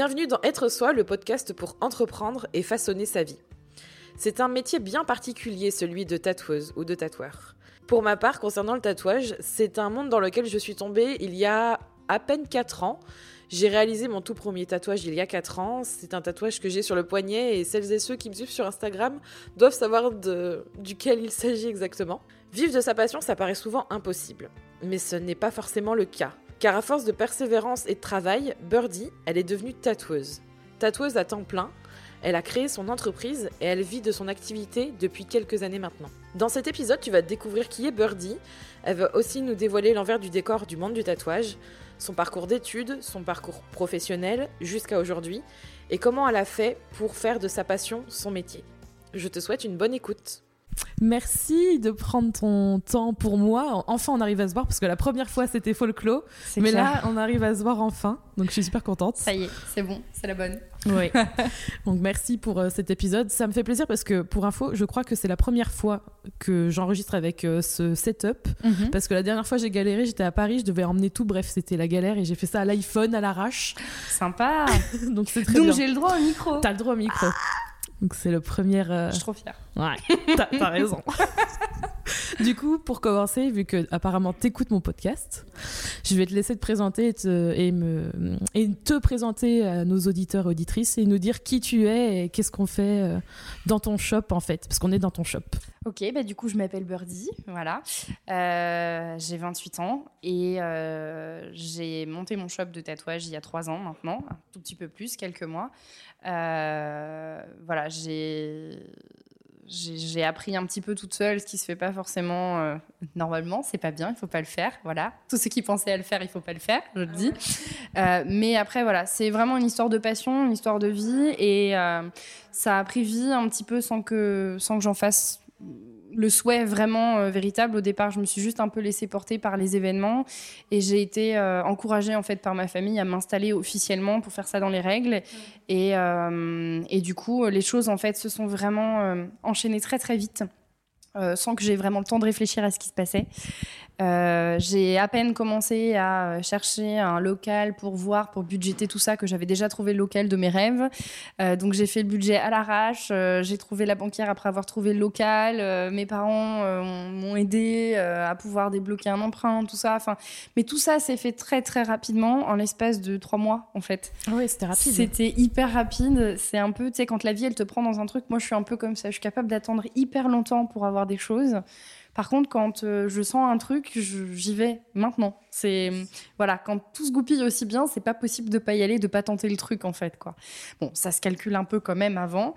Bienvenue dans Être Soi, le podcast pour entreprendre et façonner sa vie. C'est un métier bien particulier, celui de tatoueuse ou de tatoueur. Pour ma part, concernant le tatouage, c'est un monde dans lequel je suis tombée il y a à peine 4 ans. J'ai réalisé mon tout premier tatouage il y a 4 ans. C'est un tatouage que j'ai sur le poignet et celles et ceux qui me suivent sur Instagram doivent savoir duquel il s'agit exactement. Vivre de sa passion, ça paraît souvent impossible. Mais ce n'est pas forcément le cas. Car à force de persévérance et de travail, Birdie, elle est devenue tatoueuse. Tatoueuse à temps plein, elle a créé son entreprise et elle vit de son activité depuis quelques années maintenant. Dans cet épisode, tu vas découvrir qui est Birdie. Elle va aussi nous dévoiler l'envers du décor du monde du tatouage, son parcours d'études, son parcours professionnel jusqu'à aujourd'hui et comment elle a fait pour faire de sa passion son métier. Je te souhaite une bonne écoute. Merci de prendre ton temps pour moi. Enfin, on arrive à se voir parce que la première fois c'était folklore, mais là on arrive à se voir enfin. Donc je suis super contente. Ça y est, c'est bon, c'est la bonne. Oui. Donc merci pour euh, cet épisode. Ça me fait plaisir parce que pour info, je crois que c'est la première fois que j'enregistre avec euh, ce setup mhm. parce que la dernière fois j'ai galéré, j'étais à Paris, je devais emmener tout. Bref, c'était la galère et j'ai fait ça à l'iPhone à l'arrache. Sympa. Donc c'est très bien. Donc j'ai le droit au micro. T'as le droit au micro. Donc c'est le premier. Euh, je suis trop fière. Ouais, t'as raison. du coup, pour commencer, vu que apparemment t'écoutes mon podcast, je vais te laisser te présenter et te, et me, et te présenter à nos auditeurs et auditrices et nous dire qui tu es et qu'est-ce qu'on fait euh, dans ton shop en fait, parce qu'on est dans ton shop. Ok, bah du coup je m'appelle Birdie, voilà. Euh, j'ai 28 ans et j'ai monté mon shop de tatouage il y a 3 ans maintenant, un tout petit peu plus, quelques mois. Euh, voilà, j'ai j'ai appris un petit peu toute seule, ce qui se fait pas forcément euh, normalement. C'est pas bien, il faut pas le faire. Voilà, tous ceux qui pensaient à le faire, il faut pas le faire, je le dis. Euh, mais après, voilà, c'est vraiment une histoire de passion, une histoire de vie, et ça a pris vie un petit peu sans que sans que j'en fasse le souhait vraiment euh, véritable. Au départ, je me suis juste un peu laissée porter par les événements et j'ai été euh, encouragée en fait par ma famille à m'installer officiellement pour faire ça dans les règles. Et, euh, et, du coup, les choses en fait se sont vraiment enchaînées très très vite. sans que j'ai vraiment le temps de réfléchir à ce qui se passait. Euh, j'ai à peine commencé à chercher un local pour voir, pour budgéter tout ça, que j'avais déjà trouvé le local de mes rêves. Euh, donc j'ai fait le budget à l'arrache. Euh, j'ai trouvé la banquière après avoir trouvé le local. mes parents m'ont aidé à pouvoir débloquer un emprunt, tout ça. Enfin, mais tout ça s'est fait très très rapidement, en l'espace de trois mois en fait. Ah oui, c'était rapide. C'était hyper rapide. C'est un peu, tu sais, quand la vie elle te prend dans un truc. Moi, je suis un peu comme ça. Je suis capable d'attendre hyper longtemps pour avoir des choses. Par contre, quand euh, je sens un truc, j'y vais maintenant. C'est voilà, quand tout se goupille aussi bien, c'est pas possible de pas y aller, de pas tenter le truc en fait quoi. Bon, ça se calcule un peu quand même avant.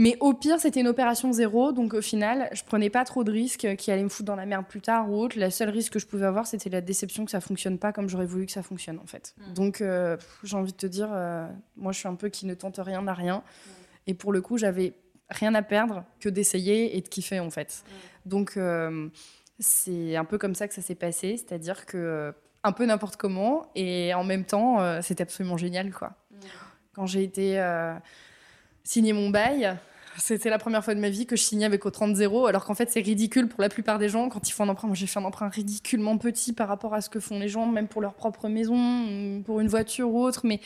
Mais au pire, c'était une opération zéro, donc au final, je prenais pas trop de risques qui allaient me foutre dans la merde plus tard ou autre. La seule risque que je pouvais avoir, c'était la déception que ça fonctionne pas comme j'aurais voulu que ça fonctionne en fait. Mmh. Donc, euh, j'ai envie de te dire, euh, moi, je suis un peu qui ne tente rien à rien. Mmh. Et pour le coup, j'avais rien à perdre que d'essayer et de kiffer en fait. Mmh. Donc euh, c'est un peu comme ça que ça s'est passé, c'est-à-dire que euh, un peu n'importe comment et en même temps euh, c'était absolument génial quoi. Mmh. Quand j'ai été signer mon bail, c'était la première fois de ma vie que je signais avec au 30-0, alors qu'en fait, c'est ridicule pour la plupart des gens quand ils font un emprunt. Moi, j'ai fait un emprunt ridiculement petit par rapport à ce que font les gens, même pour leur propre maison, pour une voiture ou autre. Mais,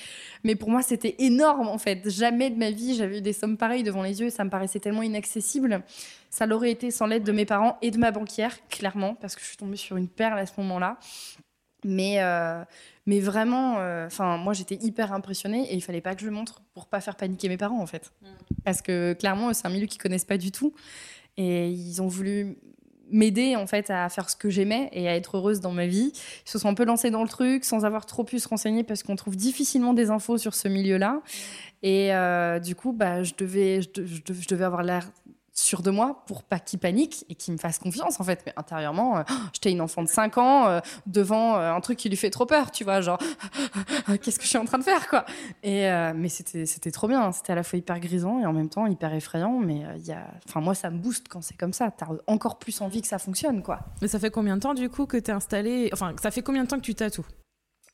mais pour moi, c'était énorme, en fait. Jamais de ma vie, j'avais eu des sommes pareilles devant les yeux ça me paraissait tellement inaccessible. Ça l'aurait été sans l'aide de mes parents et de ma banquière, clairement, parce que je suis tombée sur une perle à ce moment-là. Mais, euh, mais vraiment, euh, enfin, moi j'étais hyper impressionnée et il fallait pas que je le montre pour pas faire paniquer mes parents en fait. Mm. Parce que clairement, c'est un milieu qu'ils connaissent pas du tout et ils ont voulu m'aider en fait à faire ce que j'aimais et à être heureuse dans ma vie. Ils se sont un peu lancés dans le truc sans avoir trop pu se renseigner parce qu'on trouve difficilement des infos sur ce milieu-là. Mm. Et euh, du coup, bah, je devais, je devais avoir l'air sûr de moi pour pas qu'il panique et qu'il me fasse confiance en fait. Mais intérieurement euh, j'étais une enfant de 5 ans euh, devant euh, un truc qui lui fait trop peur tu vois genre qu'est-ce que je suis en train de faire quoi? Et mais c'était c'était trop bien. C'était à la fois hyper grisant et en même temps hyper effrayant. Mais il y enfin moi ça me booste quand c'est comme ça. T'as encore plus envie que ça fonctionne quoi. Mais ça fait combien de temps du coup que t'es installé enfin ça fait combien de temps que tu tatoues?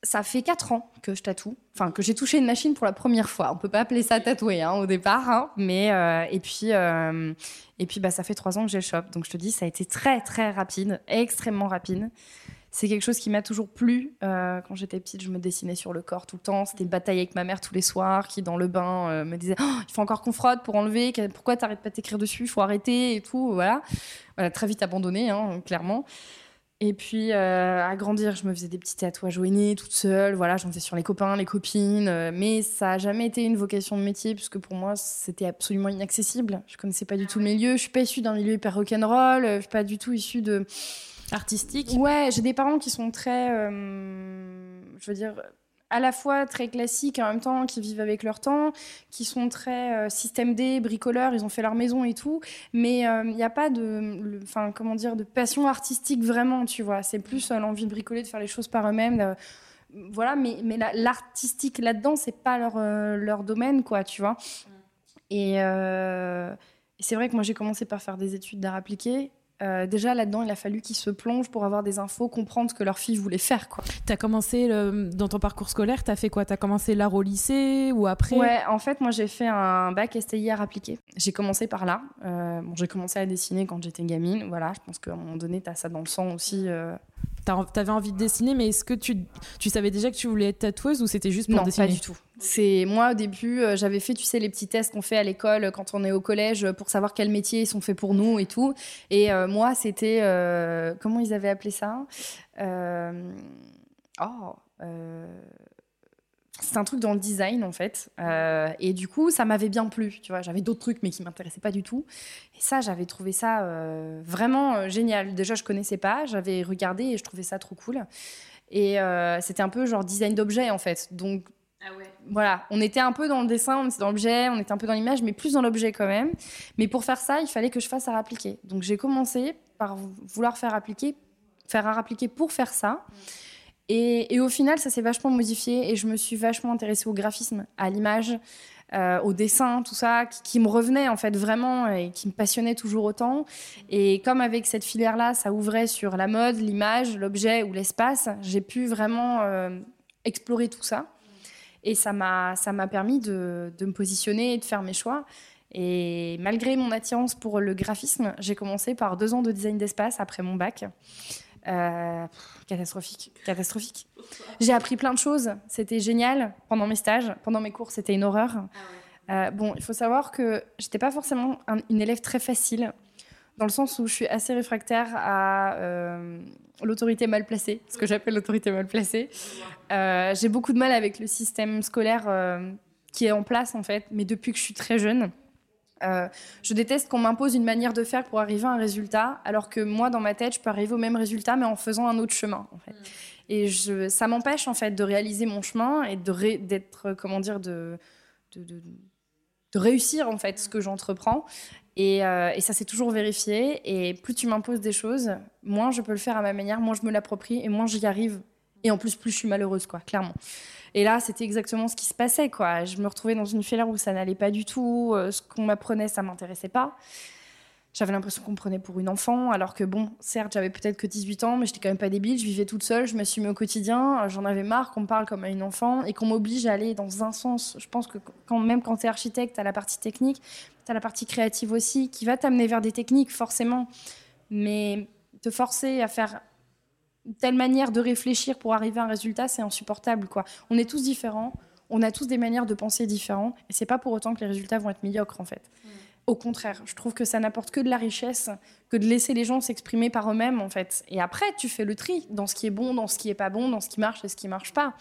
Ça fait 4 ans que je tatoue, enfin que j'ai touché une machine pour la première fois. On peut pas appeler ça tatouer hein, au départ, hein, mais euh, et puis euh, et puis bah ça fait 3 ans que j'ai le shop. Donc je te dis ça a été très très rapide, extrêmement rapide. c'est quelque chose qui m'a toujours plu. Euh, quand j'étais petite, je me dessinais sur le corps tout le temps. C'était une bataille avec ma mère tous les soirs, qui dans le bain me disait oh, il faut encore qu'on frotte pour enlever. Pourquoi t'arrêtes pas d'écrire dessus? Il faut arrêter et tout. Voilà. voilà très vite abandonné, hein, clairement. Et puis, euh, à grandir, je me faisais des petits tatouages au nez toute seule. Voilà, j'en faisais sur les copains, les copines. mais ça a jamais été une vocation de métier, puisque pour moi, c'était absolument inaccessible. Je connaissais pas du tout le milieu. Je suis pas issue d'un milieu hyper rock'n'roll. Je suis pas du tout issue de artistique Ouais, j'ai des parents qui sont très, euh, je veux dire, à la fois très classiques en même temps qui vivent avec leur temps, qui sont très euh, système D, bricoleurs, ils ont fait leur maison et tout, mais il euh, n'y a pas de, enfin comment dire, de passion artistique vraiment, tu vois. C'est plus l'envie de bricoler, de faire les choses par eux-mêmes. voilà, mais, mais l'artistique là-dedans, c'est pas leur, leur domaine, quoi, tu vois. Et, et c'est vrai que moi j'ai commencé par faire des études d'art appliqué euh, déjà là-dedans, il a fallu qu'ils se plongent pour avoir des infos, comprendre ce que leur fille voulait faire. Quoi. as commencé dans ton parcours scolaire, tu as fait quoi? Tu as commencé l'art au lycée ou après? Ouais, en fait, moi j'ai fait un bac STI art appliqué. J'ai commencé par là. Euh, bon, j'ai commencé à dessiner quand j'étais gamine. Voilà, je pense qu'à un moment donné, tu as ça dans le sang aussi. Euh, T'avais envie de dessiner, mais est-ce que tu, tu savais déjà que tu voulais être tatoueuse ou c'était juste pour dessiner Non, pas du tout. C'est moi au début, euh, j'avais fait, tu sais, les petits tests qu'on fait à l'école euh, quand on est au collège euh, pour savoir quels métiers sont faits pour nous et tout. Et moi, c'était comment ils avaient appelé ça? Oh c'est un truc dans le design en fait. Euh, et du coup, ça m'avait bien plu. Tu vois, j'avais d'autres trucs mais qui m'intéressaient pas du tout. Et ça, j'avais trouvé ça euh, vraiment euh, génial. Déjà, je connaissais pas, j'avais regardé et je trouvais ça trop cool. Et c'était un peu genre design d'objet en fait. Donc ah ouais. voilà, on était un peu dans le dessin, on était dans l'objet, on était un peu dans l'image, mais plus dans l'objet quand même. Mais pour faire ça, il fallait que je fasse à appliquer. Donc j'ai commencé par vouloir faire appliquer, faire à appliquer pour faire ça. Mm. Et, au final, ça s'est vachement modifié et je me suis vachement intéressée au graphisme, à l'image, euh, au dessin, tout ça, qui, me revenait en fait vraiment et qui me passionnait toujours autant. Et comme avec cette filière-là, ça ouvrait sur la mode, l'image, l'objet ou l'espace, j'ai pu vraiment euh, explorer tout ça. Et ça m'a permis de, de me positionner et de faire mes choix. Et malgré mon attirance pour le graphisme, j'ai commencé par deux ans de design d'espace après mon bac. Euh, catastrophique, catastrophique. J'ai appris plein de choses. C'était génial pendant mes stages, pendant mes cours, c'était une horreur. Ah euh, bon, il faut savoir que j'étais pas forcément une élève très facile, dans le sens où je suis assez réfractaire à euh, l'autorité mal placée, ce que j'appelle l'autorité mal placée. J'ai beaucoup de mal avec le système scolaire qui est en place en fait, mais depuis que je suis très jeune. Euh, je déteste qu'on m'impose une manière de faire pour arriver à un résultat, alors que moi, dans ma tête, je peux arriver au même résultat, mais en faisant un autre chemin. En fait. Mm. Et je, ça m'empêche en fait de réaliser mon chemin et de d'être, comment dire, de, de, de, réussir en fait ce que j'entreprends. Et, euh, et ça s'est toujours vérifié. Et plus tu m'imposes des choses, moins je peux le faire à ma manière, moins je me l'approprie et moins j'y arrive. Et en plus, plus je suis malheureuse, quoi, clairement. Et là, c'était exactement ce qui se passait, quoi. Je me retrouvais dans une filière où ça n'allait pas du tout. Euh, ce qu'on m'apprenait, ça m'intéressait pas. J'avais l'impression qu'on me prenait pour une enfant, alors que bon, certes, j'avais peut-être que 18 ans, mais j'étais quand même pas débile. Je vivais toute seule, je m'assumais au quotidien. J'en avais marre qu'on me parle comme à une enfant et qu'on m'oblige à aller dans un sens. Je pense que quand, même quand tu es architecte, tu as la partie technique, tu as la partie créative aussi, qui va t'amener vers des techniques, forcément. Mais te forcer à faire telle manière de réfléchir pour arriver à un résultat, c'est insupportable. Quoi. On est tous différents, on a tous des manières de penser différentes, et c'est pas pour autant que les résultats vont être médiocres en fait. Mm. Au contraire, je trouve que ça n'apporte que de la richesse, que de laisser les gens s'exprimer par eux-mêmes en fait. Et après, tu fais le tri dans ce qui est bon, dans ce qui est pas bon, dans ce qui marche et ce qui marche pas.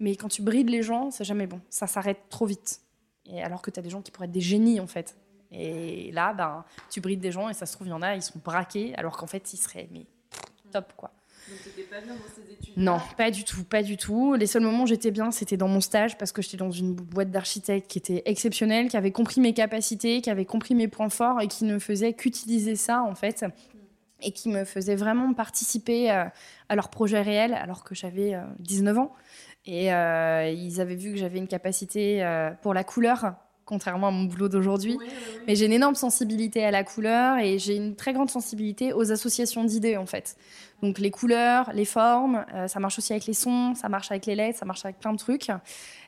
Mais quand tu brides les gens, c'est jamais bon. Ça s'arrête trop vite. Et alors que tu as des gens qui pourraient être des génies en fait. Et là, ben, tu brides des gens et ça se trouve, il y en a, ils sont braqués alors qu'en fait, ils seraient mais top quoi. Pas bien dans ces études Non, pas du tout, pas du tout. Les seuls moments où j'étais bien, c'était dans mon stage parce que j'étais dans une boîte d'architectes qui était exceptionnelle, qui avait compris mes capacités, qui avait compris mes points forts et qui ne faisait qu'utiliser ça en fait et qui me faisait vraiment participer euh, à leur projet réel alors que j'avais 19 euh, ans. Et euh, ils avaient vu que j'avais une capacité pour la couleur, contrairement à mon boulot d'aujourd'hui. Mais j'ai une énorme sensibilité à la couleur et j'ai une très grande sensibilité aux associations d'idées en fait. Donc les couleurs, les formes, euh, ça marche aussi avec les sons, ça marche avec les lettres, ça marche avec plein de trucs.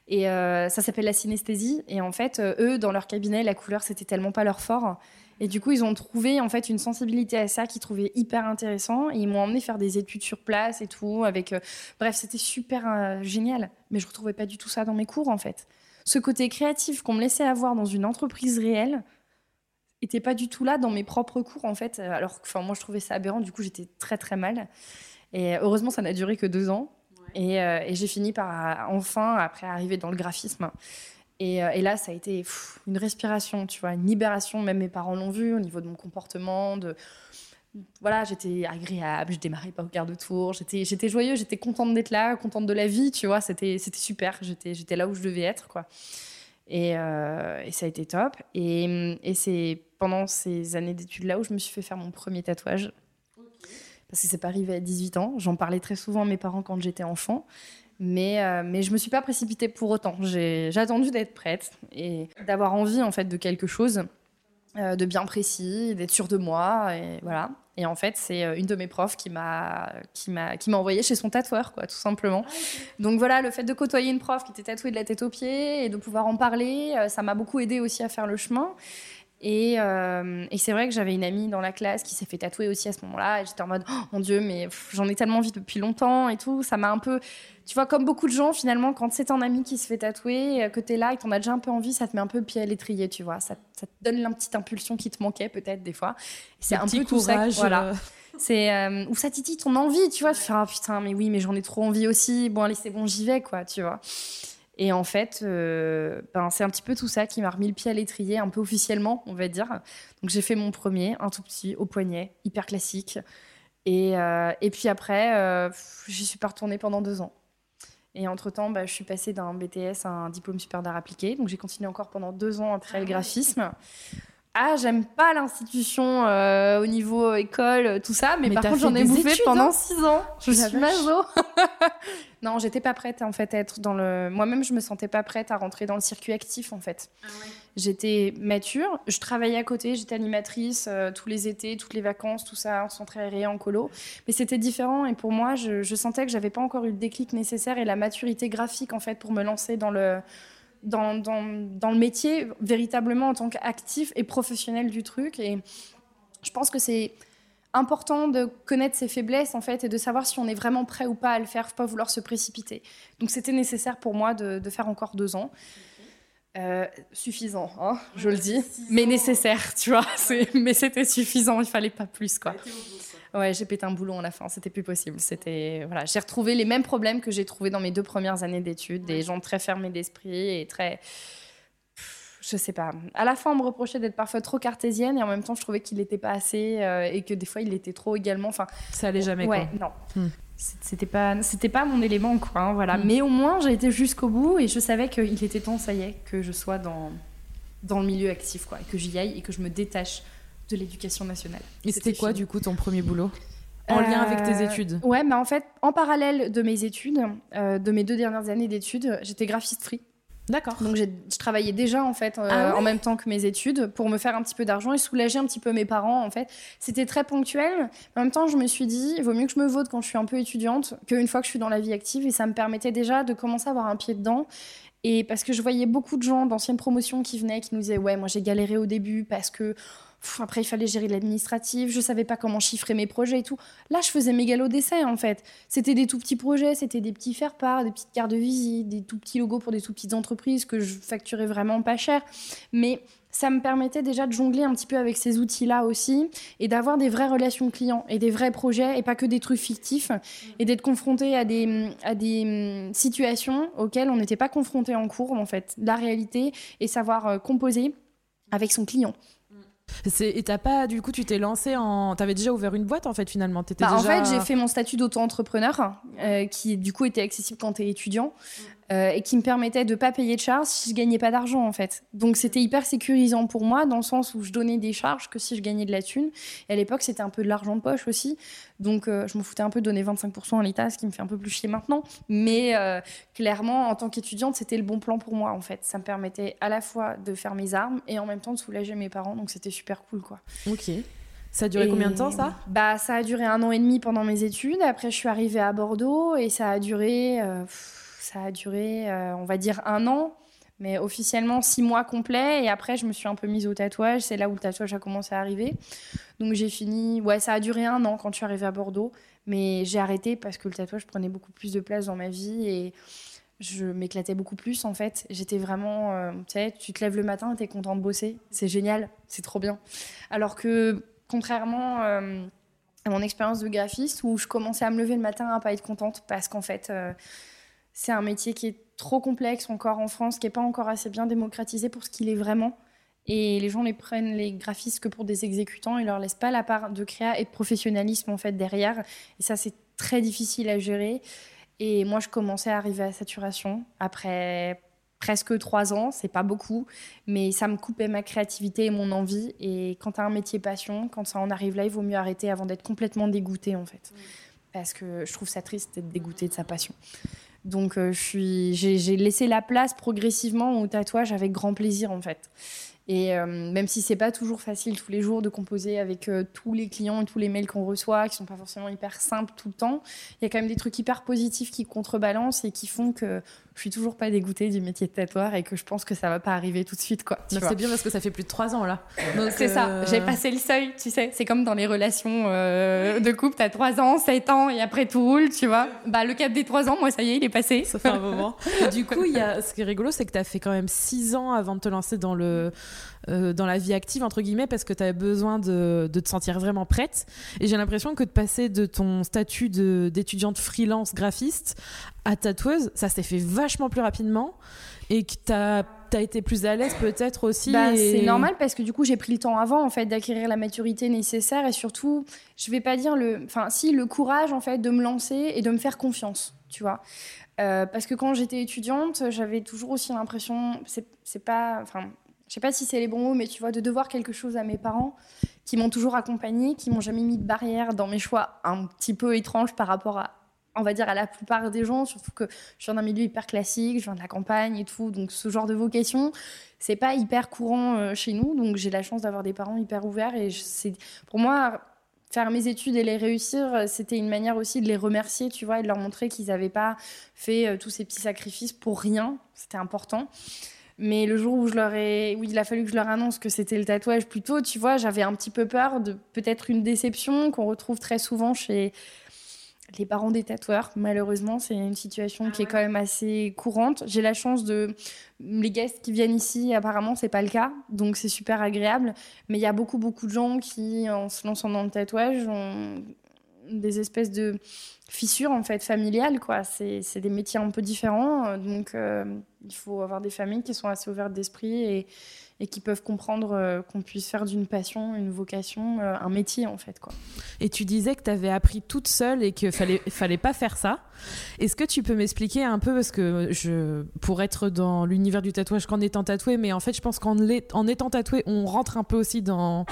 Et euh, ça s'appelle la synesthésie. Et en fait, euh, eux, dans leur cabinet, la couleur, c'était tellement pas leur fort. Et du coup, ils ont trouvé en fait une sensibilité à ça qu'ils trouvaient hyper intéressant. Et ils m'ont emmené faire des études sur place et tout. Avec, bref, c'était super génial. Mais je retrouvais pas du tout ça dans mes cours en fait. Ce côté créatif qu'on me laissait avoir dans une entreprise réelle était pas du tout là dans mes propres cours en fait. Alors, enfin, moi, je trouvais ça aberrant. Du coup, j'étais très très mal. Et heureusement, ça n'a duré que deux ans. Et, euh, et j'ai fini par enfin, après, arriver dans le graphisme. Et, euh, et, là, ça a été une respiration, tu vois, une libération. Même mes parents l'ont vu au niveau de mon comportement. De... Voilà, j'étais agréable, je démarrais pas au quart de tour. J'étais, j'étais joyeux, j'étais contente d'être là, contente de la vie, tu vois. C'était, c'était super. J'étais, j'étais là où je devais être, quoi. Et, euh, ça a été top. Et, et c'est pendant ces années d'études-là où je me suis fait faire mon premier tatouage. Parce que c'est pas arrivé à 18 ans. J'en parlais très souvent à mes parents quand j'étais enfant. Mais, euh, mais je me suis pas précipitée pour autant. J'ai attendu d'être prête et d'avoir envie en fait de quelque chose euh, de bien précis, d'être sûre de moi et voilà. Et en fait, c'est euh, une de mes profs qui m'a qui m'a qui m'a envoyé chez son tatoueur quoi, tout simplement. Ah, Donc voilà, le fait de côtoyer une prof qui était tatouée de la tête aux pieds et de pouvoir en parler, ça m'a beaucoup aidé aussi à faire le chemin. Et, et c'est vrai que j'avais une amie dans la classe qui s'est fait tatouer aussi à ce moment-là. Et j'étais en mode, oh, mon Dieu, mais j'en ai tellement envie depuis longtemps et tout. Ça m'a un peu, tu vois, comme beaucoup de gens, finalement, quand c'est un ami qui se fait tatouer, euh, que t'es là et t'en as déjà un peu envie, ça te met un peu le pied à l'étrier, tu vois. Ça, ça, te donne la petite impulsion qui te manquait, peut-être, des fois. C'est un peu tout ça. Voilà. Euh. C'est euh, où ça titille ton envie, tu vois, de faire ah putain, mais oui, mais j'en ai trop envie aussi. Bon, allez, c'est bon, j'y vais, quoi, tu vois. Et en fait, ben, c'est un petit peu tout ça qui m'a remis le pied à l'étrier, un peu officiellement, on va dire. Donc j'ai fait mon premier, un tout petit, au poignet, hyper classique. Et, et puis après, j'y suis pas retournée pendant deux ans. Et entre-temps, bah, je suis passée d'un BTS à un diplôme super d'art appliqué. Donc j'ai continué encore pendant deux ans après le ah graphisme. Ah, j'aime pas l'institution euh, au niveau école, tout ça, mais, par contre j'en ai bouffé pendant hein six ans. Je suis maso. non, j'étais pas prête en fait à être dans le. Moi-même, je me sentais pas prête à rentrer dans le circuit actif en fait. Ah j'étais mature, je travaillais à côté, j'étais animatrice euh, tous les étés, toutes les vacances, tout ça, en centre aéré, en colo. Mais c'était différent et pour moi, je, je sentais que j'avais pas encore eu le déclic nécessaire et la maturité graphique en fait pour me lancer dans le dans, le métier véritablement en tant qu'actif et professionnel du truc. Et je pense que c'est important de connaître ses faiblesses en fait et de savoir si on est vraiment prêt ou pas à le faire, pas vouloir se précipiter. Donc c'était nécessaire pour moi de, faire encore deux ans. Euh, suffisant, hein, je le dis, mais nécessaire, tu vois. Mais c'était suffisant, il fallait pas plus, quoi. Ouais, j'ai pété un boulon à la fin, c'était plus possible. C'était voilà, j'ai retrouvé les mêmes problèmes que j'ai trouvés dans mes deux premières années d'études, des gens très fermés d'esprit et très je sais pas. À la fin, on me reprochait d'être parfois trop cartésienne et en même temps, je trouvais qu'il n'était pas assez euh, et que des fois, il était trop également. Enfin, ça allait jamais. Ouais, non. Hmm. C'était pas, c'était pas mon élément, quoi. Hein, voilà. Hmm. Mais au moins, j'ai été jusqu'au bout et je savais qu'il était temps, ça y est, que je sois dans dans le milieu actif, quoi, et que j'y aille et que je me détache de l'éducation nationale. Et c'était quoi, du coup, ton premier boulot? En lien avec tes euh, études? Ouais, mais en fait, en parallèle de mes études, euh, de mes deux dernières années d'études, j'étais graphiste free. D'accord. Donc je travaillais déjà en fait euh, ah en même temps que mes études pour me faire un petit peu d'argent et soulager un petit peu mes parents en fait. C'était très ponctuel. En même temps, je me suis dit, il vaut mieux que je me vaude quand je suis un peu étudiante qu'une fois que je suis dans la vie active et ça me permettait déjà de commencer à avoir un pied dedans. Et parce que je voyais beaucoup de gens d'anciennes promotions qui venaient, qui nous disaient ouais, moi j'ai galéré au début parce que après, il fallait gérer l'administratif, je savais pas comment chiffrer mes projets et tout. Là, je faisais mes galops d'essai, en fait. C'était des tout petits projets, c'était des petits faire-part, des petites cartes de visite, des tout petits logos pour des tout petites entreprises que je facturais vraiment pas cher. Mais ça me permettait déjà de jongler un petit peu avec ces outils-là aussi et d'avoir des vraies relations clients et des vrais projets et pas que des trucs fictifs et d'être confronté à des, à des hum, situations auxquelles on n'était pas confronté en cours, en fait. La réalité et savoir euh, composer avec son client. Et t'as pas, du coup, tu t'es lancé en. T'avais déjà ouvert une boîte en fait finalement? Étais bah, déjà... En fait, j'ai fait mon statut d'auto-entrepreneur euh, qui du coup était accessible quand t'es étudiant. Euh, et qui me permettait de pas payer de charges si je gagnais pas d'argent en fait. Donc c'était hyper sécurisant pour moi dans le sens où je donnais des charges que si je gagnais de la thune. Et à l'époque c'était un peu de l'argent de poche aussi, donc euh, je me foutais un peu de donner 25% en l'état, ce qui me fait un peu plus chier maintenant. Mais euh, clairement en tant qu'étudiante c'était le bon plan pour moi en fait. Ça me permettait à la fois de faire mes armes et en même temps de soulager mes parents, donc c'était super cool quoi. Ok. Ça a duré combien de temps ça? Bah ça a duré un an et demi pendant mes études. Après je suis arrivée à Bordeaux et ça a duré ça a duré, euh, on va dire, un an. Mais officiellement, six mois complets. Et après, je me suis un peu mise au tatouage. C'est là où le tatouage a commencé à arriver. Donc j'ai fini. Ouais, ça a duré un an quand je suis arrivée à Bordeaux. Mais j'ai arrêté parce que le tatouage prenait beaucoup plus de place dans ma vie. Et je m'éclatais beaucoup plus en fait. J'étais vraiment, euh, tu sais, tu te lèves le matin, tu es content de bosser, c'est génial, c'est trop bien. Alors que contrairement euh, à mon expérience de graphiste où je commençais à me lever le matin à pas être contente parce qu'en fait euh, c'est un métier qui est trop complexe encore en France, qui est pas encore assez bien démocratisé pour ce qu'il est vraiment. Et les gens les prennent les graphistes que pour des exécutants, ils leur laissent pas la part de créa et de professionnalisme en fait derrière. Et ça c'est très difficile à gérer. Et moi, je commençais à arriver à saturation après presque trois ans, c'est pas beaucoup, mais ça me coupait ma créativité et mon envie. Et quand tu as un métier passion, quand ça en arrive là, il vaut mieux arrêter avant d'être complètement dégoûté en fait. Parce que je trouve ça triste d'être dégoûté de sa passion. Donc euh, j'ai laissé la place progressivement au tatouage avec grand plaisir en fait. Et euh, même si c'est pas toujours facile tous les jours de composer avec euh, tous les clients et tous les mails qu'on reçoit, qui sont pas forcément hyper simples tout le temps, il y a quand même des trucs hyper positifs qui contrebalancent et qui font que je suis toujours pas dégoûtée du métier de tatoueur et que je pense que ça va pas arriver tout de suite quoi. C'est bien parce que ça fait plus de trois ans là. C'est ça, euh, j'ai passé le seuil, tu sais. C'est comme dans les relations de couple, t'as trois ans, sept ans et après tout roule, tu vois. Bah le cap des trois ans, moi ça y est, il est passé. Ça fait un moment. du coup, il y a... ce qui est rigolo, c'est que tu as fait quand même six ans avant de te lancer dans le euh, dans la vie active, entre guillemets, parce que tu avais besoin de, te sentir vraiment prête. Et j'ai l'impression que de passer de ton statut d'étudiante freelance graphiste à tatoueuse, ça s'est fait vachement plus rapidement et que tu as as été plus à l'aise peut-être aussi. Bah, C'est normal parce que du coup j'ai pris le temps avant en fait d'acquérir la maturité nécessaire et surtout je vais pas dire le, enfin si le courage en fait de me lancer et de me faire confiance, tu vois. Euh, parce que quand j'étais étudiante, j'avais toujours aussi l'impression, c'est pas, enfin je sais pas si c'est les bons mots, mais tu vois, de devoir quelque chose à mes parents qui m'ont toujours accompagnée, qui m'ont jamais mis de barrière dans mes choix un petit peu étranges par rapport à, on va dire, à la plupart des gens, surtout que je viens d'un milieu hyper classique, je viens de la campagne et tout, donc ce genre de vocation, c'est pas hyper courant euh, chez nous, donc j'ai la chance d'avoir des parents hyper ouverts et c'est, pour moi, faire mes études et les réussir, c'était une manière aussi de les remercier, tu vois, et de leur montrer qu'ils n'avaient pas fait euh, tous ces petits sacrifices pour rien, c'était important. Mais le jour où je leur ai, où il a fallu que je leur annonce que c'était le tatouage plus tôt, tu vois, j'avais un petit peu peur de peut-être une déception qu'on retrouve très souvent chez les parents des tatoueurs. Malheureusement, c'est une situation ah qui est quand même assez courante. J'ai la chance de les guests qui viennent ici, apparemment, c'est pas le cas, donc c'est super agréable. Mais il y a beaucoup, beaucoup de gens qui, en se lançant dans le tatouage, ont des espèces de fissures en fait familiales quoi c'est des métiers un peu différents donc euh, il faut avoir des familles qui sont assez ouvertes d'esprit et, et qui peuvent comprendre euh, qu'on puisse faire d'une passion, une vocation, euh, un métier en fait. Quoi. Et tu disais que tu avais appris toute seule et qu'il fallait, fallait pas faire ça. Est-ce que tu peux m'expliquer un peu, parce que je, pour être dans l'univers du tatouage qu'en étant tatoué, mais en fait je pense qu'en en étant tatoué, on rentre un peu aussi dans,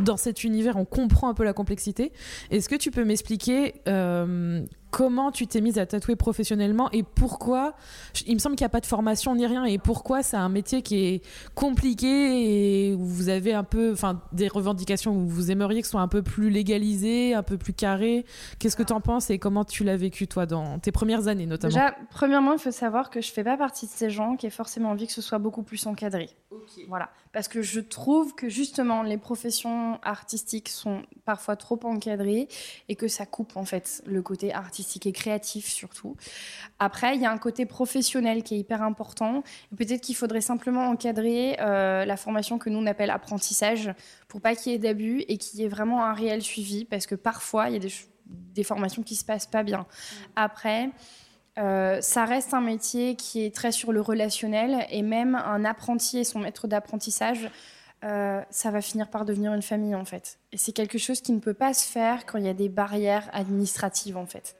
dans cet univers, on comprend un peu la complexité. Est-ce que tu peux m'expliquer euh, comment tu t'es mise à tatouer professionnellement et pourquoi Il me semble qu'il n'y a pas de formation ni rien et pourquoi c'est un métier qui est compliqué et où vous avez un peu, enfin, des revendications où vous aimeriez que ce soit un peu plus légalisé, un peu plus carré. Qu'est-ce que tu en penses et comment tu l'as vécu toi dans tes premières années notamment? Déjà, premièrement, il faut savoir que je fais pas partie de ces gens qui aient forcément envie que ce soit beaucoup plus encadré. Voilà, parce que je trouve que justement les professions artistiques sont parfois trop encadrées et que ça coupe en fait le côté artistique et créatif surtout. Après, il y a un côté professionnel qui est hyper important. Peut-être qu'il faudrait simplement encadrer euh, la formation que nous on appelle apprentissage pour pas qu'il y ait d'abus et qu'il y ait vraiment un réel suivi parce que parfois il y a des, formations qui se passent pas bien. Après. Euh, ça reste un métier qui est très sur le relationnel et même un apprenti et son maître d'apprentissage, euh, ça va finir par devenir une famille en fait. Et c'est quelque chose qui ne peut pas se faire quand il y a des barrières administratives en fait.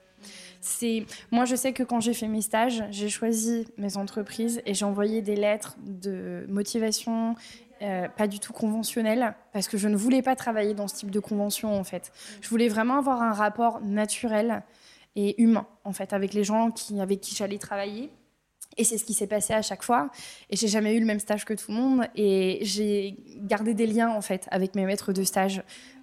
C'est moi, je sais que quand j'ai fait mes stages, j'ai choisi mes entreprises et j'ai envoyé des lettres de motivation. Euh, pas du tout conventionnelles parce que je ne voulais pas travailler dans ce type de convention en fait. Je voulais vraiment avoir un rapport naturel et humain en fait avec les gens qui, avec qui j'allais travailler. Et c'est ce qui s'est passé à chaque fois. Et j'ai jamais eu le même stage que tout le monde. Et j'ai gardé des liens en fait avec mes maîtres de stage.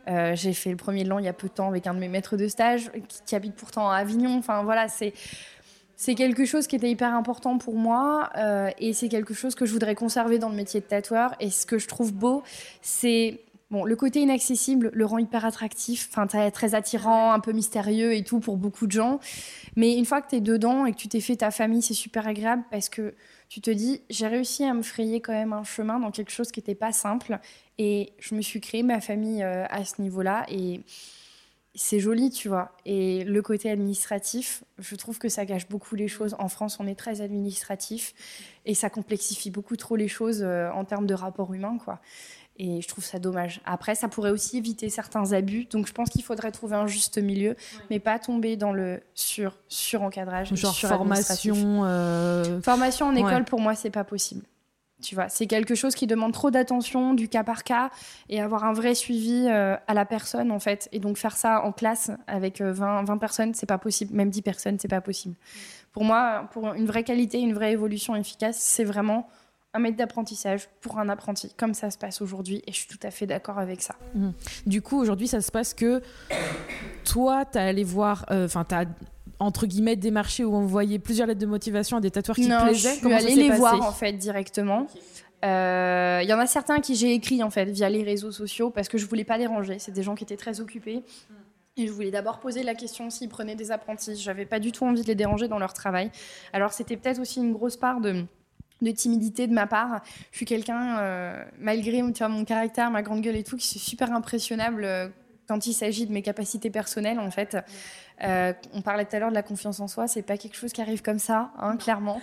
Euh, j'ai fait le premier de l'an il y a peu de temps avec un de mes maîtres de stage qui, habite pourtant à Avignon. Enfin voilà, c'est quelque chose qui était hyper important pour moi euh, et c'est quelque chose que je voudrais conserver dans le métier de tatoueur. Et ce que je trouve beau, c'est Bon, le côté inaccessible le rend hyper attractif, enfin très attirant, un peu mystérieux et tout pour beaucoup de gens. Mais une fois que tu es dedans et que tu t'es fait ta famille, c'est super agréable parce que tu te dis, j'ai réussi à me frayer quand même un chemin dans quelque chose qui n'était pas simple et je me suis créé ma famille euh, à ce niveau-là et c'est joli, tu vois. Et le côté administratif, je trouve que ça gâche beaucoup les choses. En France, on est très administratif et ça complexifie beaucoup trop les choses euh, en termes de rapport humain, quoi. Et je trouve ça dommage. Après, ça pourrait aussi éviter certains abus. Donc, je pense qu'il faudrait trouver un juste milieu, mais pas tomber dans le sur surencadrage. Genre formation. Euh, formation en école, pour moi, c'est pas possible. Tu vois, c'est quelque chose qui demande trop d'attention, du cas par cas, et avoir un vrai suivi euh, à la personne, en fait. Et donc, faire ça en classe avec 20, euh, 20 personnes, c'est pas possible. Même 10 personnes, c'est pas possible. Pour moi, pour une vraie qualité, une vraie évolution efficace, c'est vraiment un maître d'apprentissage pour un apprenti, comme ça se passe aujourd'hui, et je suis tout à fait d'accord avec ça. Mmh. Du coup, aujourd'hui, ça se passe que toi, tu as allé voir, euh, enfin, tu as entre guillemets démarché ou envoyé plusieurs lettres de motivation à des tatoueurs qui te plaisaient Je suis allée les voir en fait directement. Il euh, y en a certains qui j'ai écrit en fait via les réseaux sociaux parce que je voulais pas déranger. C'est des gens qui étaient très occupés. Et je voulais d'abord poser la question s'ils prenaient des apprentis. J'avais pas du tout envie de les déranger dans leur travail. Alors c'était peut-être aussi une grosse part de de timidité de ma part. Je suis quelqu'un, euh, malgré tu vois, mon caractère, ma grande gueule et tout, qui est super impressionnable euh, quand il s'agit de mes capacités personnelles, en fait. Euh, on parlait tout à l'heure de la confiance en soi, c'est pas quelque chose qui arrive comme ça, hein, clairement.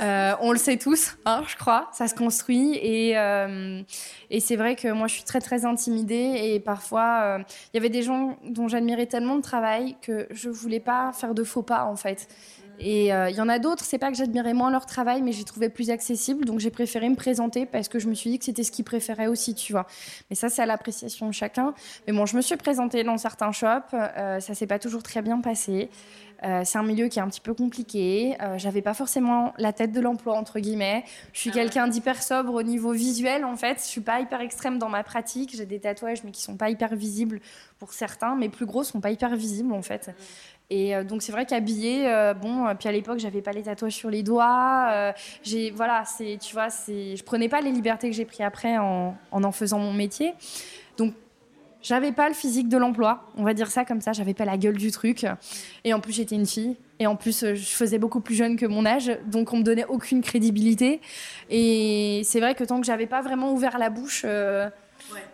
on le sait tous, hein, je crois, ça se construit. Et, et c'est vrai que moi, je suis très, très intimidée. Et parfois, il y avait des gens dont j'admirais tellement le travail que je voulais pas faire de faux pas, en fait. Et il euh, y en a d'autres, c'est pas que j'admirais moins leur travail, mais j'ai trouvé plus accessible, donc j'ai préféré me présenter parce que je me suis dit que c'était ce qu'ils préféraient aussi, tu vois. Mais ça, c'est à l'appréciation de chacun. Mais bon, je me suis présentée dans certains shops, euh, ça s'est pas toujours très bien passé. Euh, c'est un milieu qui est un petit peu compliqué. Euh, j'avais pas forcément la tête de l'emploi entre guillemets. Je suis ah quelqu'un d'hyper sobre au niveau visuel en fait. Je suis pas hyper extrême dans ma pratique. J'ai des tatouages mais qui sont pas hyper visibles pour certains. Mes plus gros sont pas hyper visibles en fait. Et euh, donc c'est vrai qu'habillé, bon, puis à l'époque j'avais pas les tatouages sur les doigts. j'ai, voilà, c'est, tu vois, c'est, je prenais pas les libertés que j'ai pris après en, en en faisant mon métier. Donc j'avais pas le physique de l'emploi, on va dire ça comme ça, j'avais pas la gueule du truc. Et en plus, j'étais une fille. Et en plus, je faisais beaucoup plus jeune que mon âge, donc on me donnait aucune crédibilité. Et c'est vrai que tant que j'avais pas vraiment ouvert la bouche,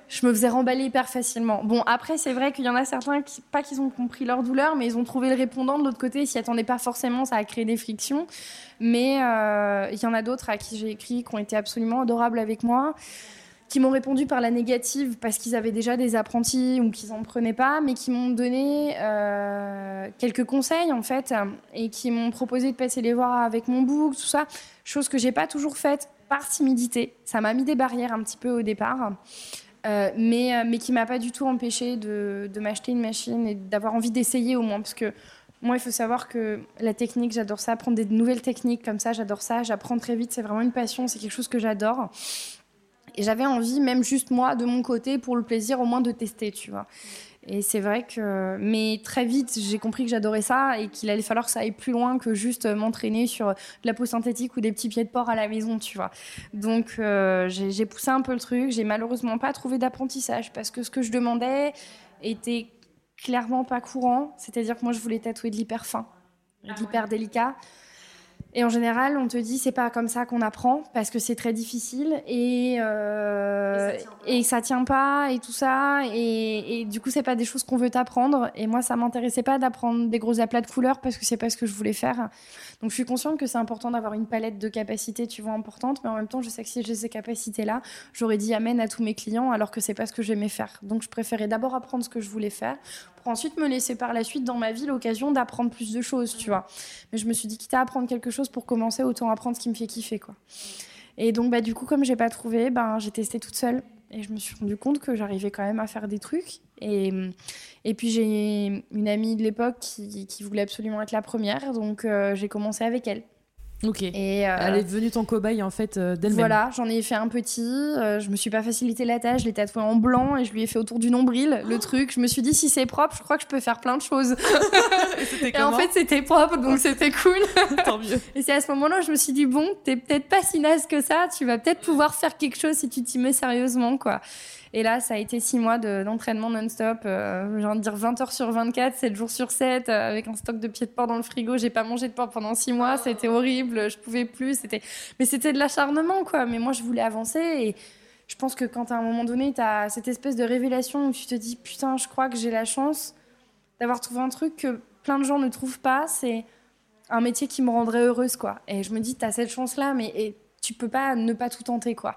je me faisais remballer hyper facilement. Bon, après, c'est vrai qu'il y en a certains qui, pas qu'ils ont compris leur douleur, mais ils ont trouvé le répondant de l'autre côté, s'y attendaient pas forcément, ça a créé des frictions. Mais euh, il y en a d'autres à qui j'ai écrit qui ont été absolument adorables avec moi qui m'ont répondu par la négative parce qu'ils avaient déjà des apprentis ou qu'ils n'en prenaient pas, mais qui m'ont donné euh, quelques conseils en fait et qui m'ont proposé de passer les voir avec mon book, tout ça, chose que j'ai pas toujours faite par timidité. Ça m'a mis des barrières un petit peu au départ. Euh, mais, euh, mais qui m'a pas du tout empêché de, de m'acheter une machine et d'avoir envie d'essayer au moins parce que moi, il faut savoir que la technique, j'adore ça. Apprendre des nouvelles techniques comme ça, j'adore ça. J'apprends très vite. C'est vraiment une passion. C'est quelque chose que j'adore. Et j'avais envie, même juste moi, de mon côté, pour le plaisir au moins de tester, tu vois. Et c'est vrai que, mais très vite, j'ai compris que j'adorais ça et qu'il allait falloir que ça aille plus loin que juste m'entraîner sur de la peau synthétique ou des petits pieds de porc à la maison, tu vois. Donc, euh, j'ai poussé un peu le truc. J'ai malheureusement pas trouvé d'apprentissage parce que ce que je demandais était clairement pas courant. C'est-à-dire que moi, je voulais tatouer de l'hyper fin, de ah l'hyper délicat. Et en général, on te dit c'est pas comme ça qu'on apprend parce que c'est très difficile et, euh, et, ça tient pas et tout ça et, et du coup c'est pas des choses qu'on veut t'apprendre et moi ça m'intéressait pas d'apprendre des gros aplats de couleurs parce que c'est pas ce que je voulais faire. Donc je suis consciente que c'est important d'avoir une palette de capacités tu vois importante mais en même temps je sais que si j'ai ces capacités là j'aurais dit amen à tous mes clients alors que c'est pas ce que j'aimais faire. Donc je préférais d'abord apprendre ce que je voulais faire ensuite me laisser par la suite dans ma vie l'occasion d'apprendre plus de choses tu vois. Mais je me suis dit quitte à apprendre quelque chose pour commencer, autant apprendre ce qui me fait kiffer, quoi. Et donc, bah, du coup, comme j'ai pas trouvé, ben, j'ai testé toute seule. Et je me suis rendu compte que j'arrivais quand même à faire des trucs. Et, et puis, j'ai une amie de l'époque qui, qui, voulait absolument être la première. Donc, euh, j'ai commencé avec elle. Ok. Et euh, Elle est devenue ton cobaye en fait euh, d'elle-même. voilà, j'en ai fait un petit. euh, je me suis pas facilité la tâche, je l'ai tatoué en blanc et je lui ai fait autour du nombril le truc. Je me suis dit si c'est propre, je crois que je peux faire plein de choses. C'était Et en fait, c'était propre, donc c'était cool. tant mieux. Et c'est à ce moment-là je me suis dit bon, t'es peut-être pas si naze que ça. Tu vas peut-être pouvoir faire quelque chose si tu t'y mets sérieusement, quoi. Et là, ça a été six mois de- d'entraînement non-stop. euh, j'ai de dire 20 heures sur 24, 7 jours sur 7, euh, avec un stock de pieds de porc dans le frigo. J'ai pas mangé de porc pendant six mois. C'était horrible. Je pouvais plus. C'était, mais c'était de l'acharnement, quoi. Mais moi, je voulais avancer et je pense que quand à un moment donné, t'as cette espèce de révélation où tu te dis putain, je crois que j'ai la chance d'avoir trouvé un truc que plein de gens ne trouvent pas. C'est un métier qui me rendrait heureuse, quoi. Et je me dis, t'as cette chance-là, mais et tu peux pas ne pas tout tenter, quoi.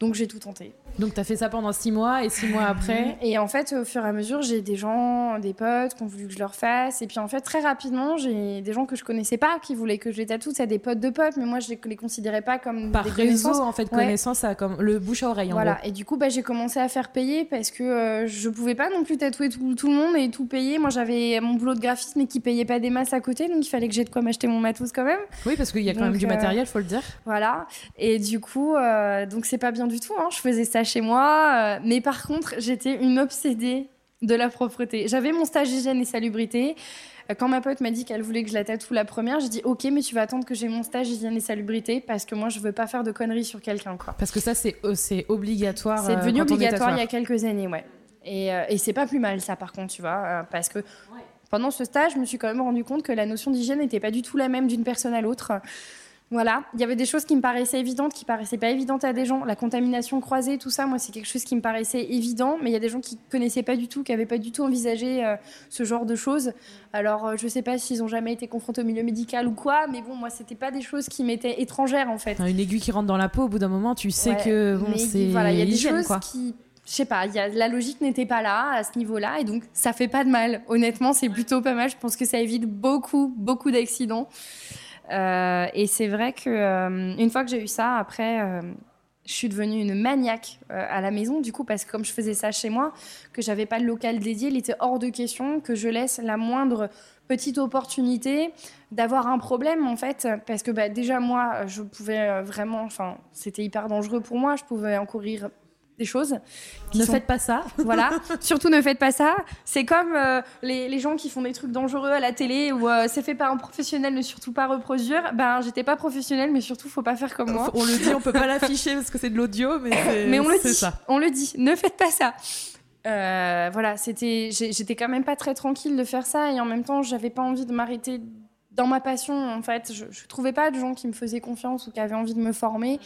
Donc j'ai tout tenté. Donc t'as fait ça pendant six mois et six mois après. Et en fait, au fur et à mesure, j'ai des gens, des potes qui ont voulu que je leur fasse. Et puis en fait, très rapidement, j'ai des gens que je connaissais pas qui voulaient que je les tatoue. C'est des potes de potes, mais moi, je les, considérais pas comme Par des réseau en fait, Ouais. connaissance, ça a comme le bouche à oreille en Voilà, gros. et du coup, bah, j'ai commencé à faire payer parce que euh, je pouvais pas non plus tatouer tout, tout le monde et tout payer. Moi, j'avais mon boulot de graphiste, mais qui payait pas des masses à côté, donc il fallait que j'ai de quoi m'acheter mon matos quand même. Oui, parce qu'il y a quand Donc, même du euh, matériel, faut le dire. Voilà. Et du coup, euh, donc c'est pas bien du tout. Hein. Je faisais ça chez moi. euh, mais par contre, j'étais une obsédée de la propreté. J'avais mon stage hygiène et salubrité. Euh, Quand ma pote m'a dit qu'elle voulait que je la tatoue la première, j'ai dit ok, mais tu vas attendre que j'ai mon stage hygiène et salubrité parce que moi je veux pas faire de conneries sur quelqu'un quoi. Parce que ça, c'est euh, c'est obligatoire. C'est devenu obligatoire il y a quelques années, ouais. Et, et c'est pas plus mal ça par contre, tu vois, parce que pendant ce stage, je me suis quand même rendu compte que la notion d'hygiène n'était pas du tout la même d'une personne à l'autre. Voilà, il y avait des choses qui me paraissaient évidentes, qui paraissaient pas évidentes à des gens. La contamination croisée, tout ça, moi, c'est quelque chose qui me paraissait évident, mais il y a des gens qui connaissaient pas du tout, qui avaient pas du tout envisagé euh, ce genre de choses. Alors, euh, je sais pas s'ils ont jamais été confrontés au milieu médical ou quoi, mais bon, moi, c'était pas des choses qui m'étaient étrangères en fait. Une aiguille qui rentre dans la peau, au bout d'un moment, tu sais Ouais, que bon, c'est voilà, il y a des choses quoi. qui, je sais pas, y a, la logique n'était pas là à ce niveau-là, et donc ça fait pas de mal. Honnêtement, c'est plutôt pas mal. Je pense que ça évite beaucoup, beaucoup d'accidents. Euh, et c'est vrai que euh, une fois que j'ai eu ça, après. euh, je suis devenue une maniaque à la maison, du coup, parce que comme je faisais ça chez moi, que j'avais pas de local dédié, il était hors de question que je laisse la moindre petite opportunité d'avoir un problème, en fait, parce que bah, déjà, moi, je pouvais vraiment, enfin, c'était hyper dangereux pour moi, je pouvais encourir des choses. Ne sont- faites pas ça. voilà, surtout ne faites pas ça. C'est comme euh, les, les gens qui font des trucs dangereux à la télé où euh, c'est fait par un professionnel, ne surtout pas reproduire. Ben, j'étais pas professionnelle, mais surtout, faut pas faire comme moi. On le dit, on peut pas l'afficher parce que c'est de l'audio, mais c'est Mais on le dit, ça. on le dit, ne faites pas ça. Euh, voilà, c'était, j'étais quand même pas très tranquille de faire ça et en même temps, j'avais pas envie de m'arrêter dans ma passion. En fait, je, je trouvais pas de gens qui me faisaient confiance ou qui avaient envie de me former.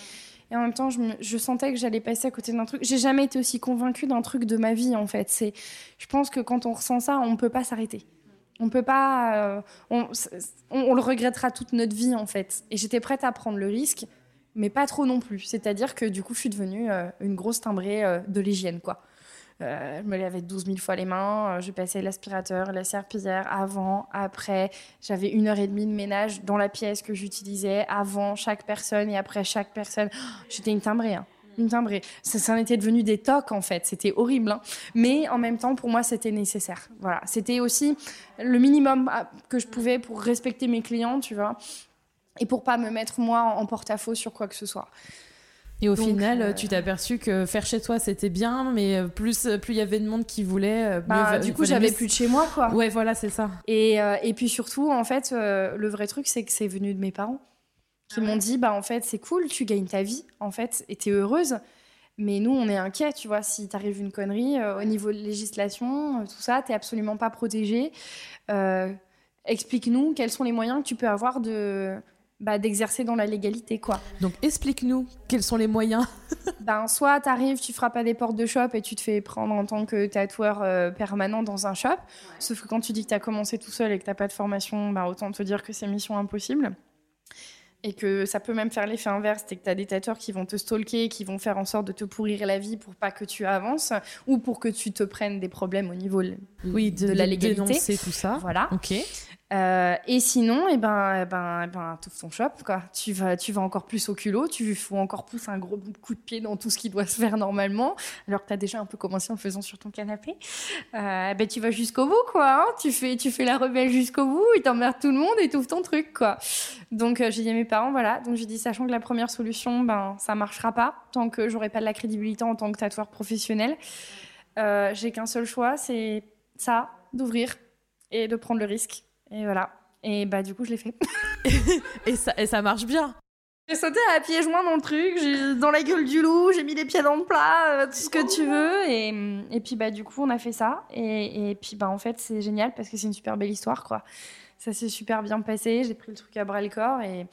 Et en même temps, je, sentais que j'allais passer à côté d'un truc. J'ai jamais été aussi convaincue d'un truc de ma vie, en fait. C'est, je pense que quand on ressent ça, on peut pas s'arrêter. On peut pas, euh, on le regrettera toute notre vie, en fait. Et j'étais prête à prendre le risque mais pas trop non plus. C'est-à-dire que du coup, je suis devenue euh, une grosse timbrée euh, de l'hygiène, quoi. Euh, je me lavais 12 000 fois les mains, euh, je passais l'aspirateur, la serpillière avant, après. J'avais une heure et demie de ménage dans la pièce que j'utilisais avant chaque personne et après chaque personne. Oh, J'étais une timbrée, hein. Une timbrée. Ça, ça en était devenu des tocs, en fait. C'était horrible. hein. Mais en même temps, pour moi, c'était nécessaire. Voilà. C'était aussi le minimum ah, que je pouvais pour respecter mes clients, tu vois et pour pas me mettre moi en porte-à-faux sur quoi que ce soit. Et au Donc, final, euh, tu t'es aperçu que faire chez toi, c'était bien, mais euh, plus plus il y avait de monde qui voulait. euh, mieux Bah, du coup, j'avais plus de chez moi, quoi. Ouais, voilà, c'est ça. Et, euh, et puis surtout, en fait, euh, le vrai truc, c'est que c'est venu de mes parents qui m'ont dit, bah en fait, c'est cool, tu gagnes ta vie, en fait, et t'es heureuse. Mais nous, on est inquiets, tu vois, si t'arrive une connerie euh, au niveau de législation, euh, tout ça, t'es absolument pas protégé. Euh, Explique-nous quels sont les moyens que tu peux avoir de bah, d'exercer dans la légalité, quoi. Donc explique-nous quels sont les moyens. Ben, soit t'arrives, tu frappes à des portes de shop et tu te fais prendre en tant que tatoueur euh, permanent dans un shop. Sauf que quand tu dis que t'as commencé tout seul et que t'as pas de formation, ben, autant te dire que c'est mission impossible. Et que ça peut même faire l'effet inverse, c'est que t'as des tatoueurs qui vont te stalker, qui vont faire en sorte de te pourrir la vie pour pas que tu avances ou pour que tu te prennes des problèmes au niveau de, Oui, de la légalité. dénoncer tout ça. Voilà. Ok. Euh, et sinon, eh ben, eh ben, eh ben, ton shop, quoi. Tu vas, tu vas encore plus au culot, tu fous encore plus un gros coup de pied dans tout ce qui doit se faire normalement, alors que tu as déjà un peu commencé en faisant sur ton canapé. Euh, ben, tu vas jusqu'au bout, quoi. Hein. tu, fais, tu fais la rebelle jusqu'au bout, et t'emmerdes tout le monde et ouvres ton truc, quoi. Donc, euh, j'ai dit à mes parents, voilà. Donc, j'ai dit, sachant que la première solution, ben, ça marchera pas tant que j'aurai pas de la crédibilité en tant que tatoueur professionnel. J'ai qu'un seul choix, c'est ça, d'ouvrir et de prendre le risque. Et voilà. Et bah, du coup, je l'ai fait. et, ça, et ça marche bien. J'ai sauté à pieds joints dans le truc, j'ai dans la gueule du loup, j'ai mis les pieds dans le plat, euh, tout ce que tu veux. Et, et, puis, bah, du coup, on a fait ça. Et, et puis, bah, en fait, c'est génial parce que c'est une super belle histoire, quoi. Ça s'est super bien passé. J'ai pris le truc à bras le corps et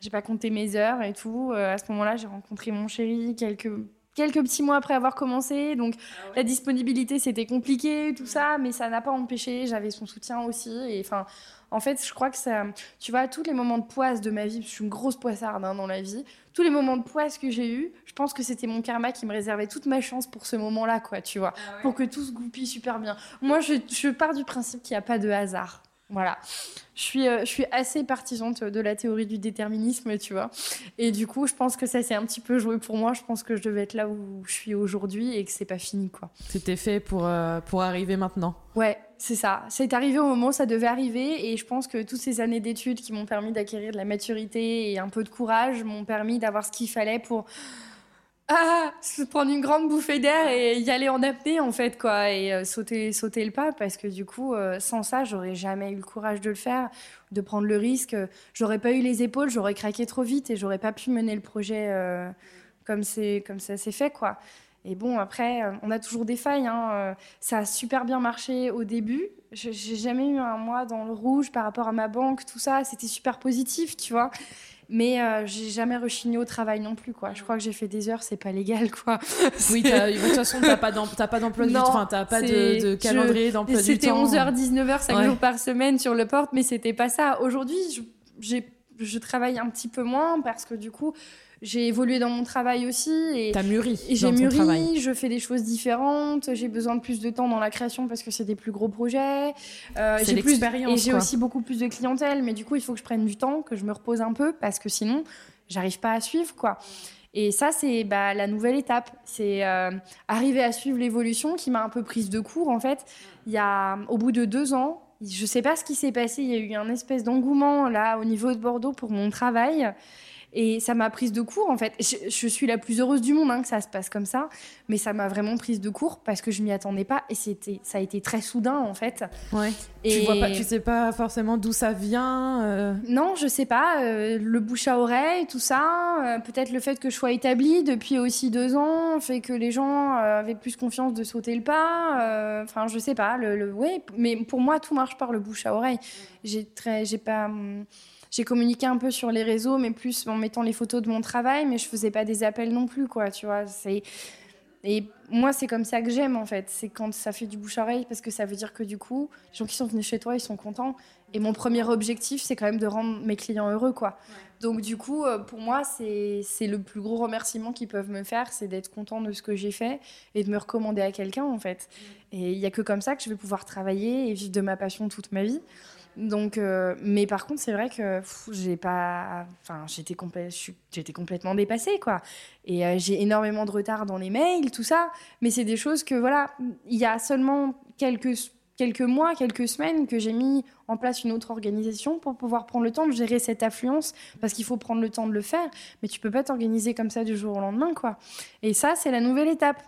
j'ai pas compté mes heures et tout. Euh, à ce moment-là, j'ai rencontré mon chéri quelques quelques petits mois après avoir commencé. Donc ah la disponibilité, c'était compliqué, tout ça, mais ça n'a pas empêché. J'avais son soutien aussi. Et enfin, en fait, je crois que ça, tu vois, tous les moments de poisse de ma vie, je suis une grosse poissarde hein, dans la vie, tous les moments de poisse que j'ai eu, je pense que c'était mon karma qui me réservait toute ma chance pour ce moment-là, quoi, tu vois, ah pour que tout se goupille super bien. Moi, je, je pars du principe qu'il n'y a pas de hasard. Voilà. Je suis, euh, je suis assez partisante de la théorie du déterminisme, tu vois. Et du coup, je pense que ça s'est un petit peu joué pour moi. Je pense que je devais être là où je suis aujourd'hui et que c'est pas fini, quoi. C'était fait pour, euh, pour arriver maintenant. Ouais, c'est ça. C'est arrivé au moment où ça devait arriver. Et je pense que toutes ces années d'études qui m'ont permis d'acquérir de la maturité et un peu de courage m'ont permis d'avoir ce qu'il fallait pour ah, se prendre une grande bouffée d'air et y aller en apnée en fait quoi et euh, sauter sauter le pas parce que du coup euh, sans ça j'aurais jamais eu le courage de le faire de prendre le risque. J'aurais pas eu les épaules j'aurais craqué trop vite et j'aurais pas pu mener le projet euh, comme c'est comme ça s'est fait quoi. Et bon après on a toujours des failles hein, ça a super bien marché au début. J'ai jamais eu un mois dans le rouge par rapport à ma banque tout ça c'était super positif tu vois mais euh, j'ai jamais rechigné au travail non plus, quoi. Je crois que j'ai fait des heures, c'est pas légal, quoi. Oui, de toute façon, t'as pas d'emploi du temps, t'as pas de, de calendrier d'emploi du temps. C'était 11h, 19h, 5 jours par semaine sur le porte, mais c'était pas ça. Aujourd'hui, je travaille un petit peu moins parce que du coup, j'ai évolué dans mon travail aussi. Et, T'as mûri. Et j'ai mûri, je fais des choses différentes. J'ai besoin de plus de temps dans la création parce que c'est des plus gros projets. Euh, c'est l'expérience. Et j'ai aussi beaucoup plus de clientèle. Mais du coup, il faut que je prenne du temps, que je me repose un peu parce que sinon, j'arrive pas à suivre, quoi. Et ça, c'est bah, la nouvelle étape. C'est euh, arriver à suivre l'évolution qui m'a un peu prise de court, en fait. Il y a, au bout de deux ans, je sais pas ce qui s'est passé. Il y a eu un espèce d'engouement là au niveau de Bordeaux pour mon travail. Et ça m'a prise de court, en fait. Je, suis la plus heureuse du monde hein, que ça se passe comme ça, mais ça m'a vraiment prise de court parce que je m'y attendais pas et c'était, ça a été très soudain, en fait. Ouais. Et tu vois pas, tu sais pas forcément d'où ça vient. Euh non, je sais pas. Euh, le bouche à oreille, tout ça. Euh, peut-être le fait que je sois établie depuis aussi deux ans fait que les gens avaient plus confiance de sauter le pas. Enfin, je sais pas. Le, le, ouais, mais pour moi, tout marche par le bouche à oreille. J'ai très, j'ai pas. Hum, j'ai communiqué un peu sur les réseaux, mais plus en mettant les photos de mon travail, mais je faisais pas des appels non plus, quoi, tu vois. C'est et moi, c'est comme ça que j'aime en fait. C'est quand ça fait du bouche à oreille parce que ça veut dire que du coup, les gens qui sont venus chez toi, ils sont contents. Et mon premier objectif, c'est quand même de rendre mes clients heureux, quoi. Donc du coup, euh, pour moi, c'est le plus gros remerciement qu'ils peuvent me faire, c'est d'être content de ce que j'ai fait et de me recommander à quelqu'un en fait. Et il y a que comme ça que je vais pouvoir travailler et vivre de ma passion toute ma vie. Donc, euh, mais par contre, c'est vrai que j'ai pas, enfin, j'étais complètement dépassée, quoi. Et euh, j'ai énormément de retard dans les mails, tout ça. Mais c'est des choses que, voilà, il y a seulement quelques quelques mois, quelques semaines que j'ai mis en place une autre organisation pour pouvoir prendre le temps de gérer cette affluence, parce qu'il faut prendre le temps de le faire. Mais tu peux pas t'organiser comme ça du jour au lendemain, quoi. Et ça, c'est la nouvelle étape.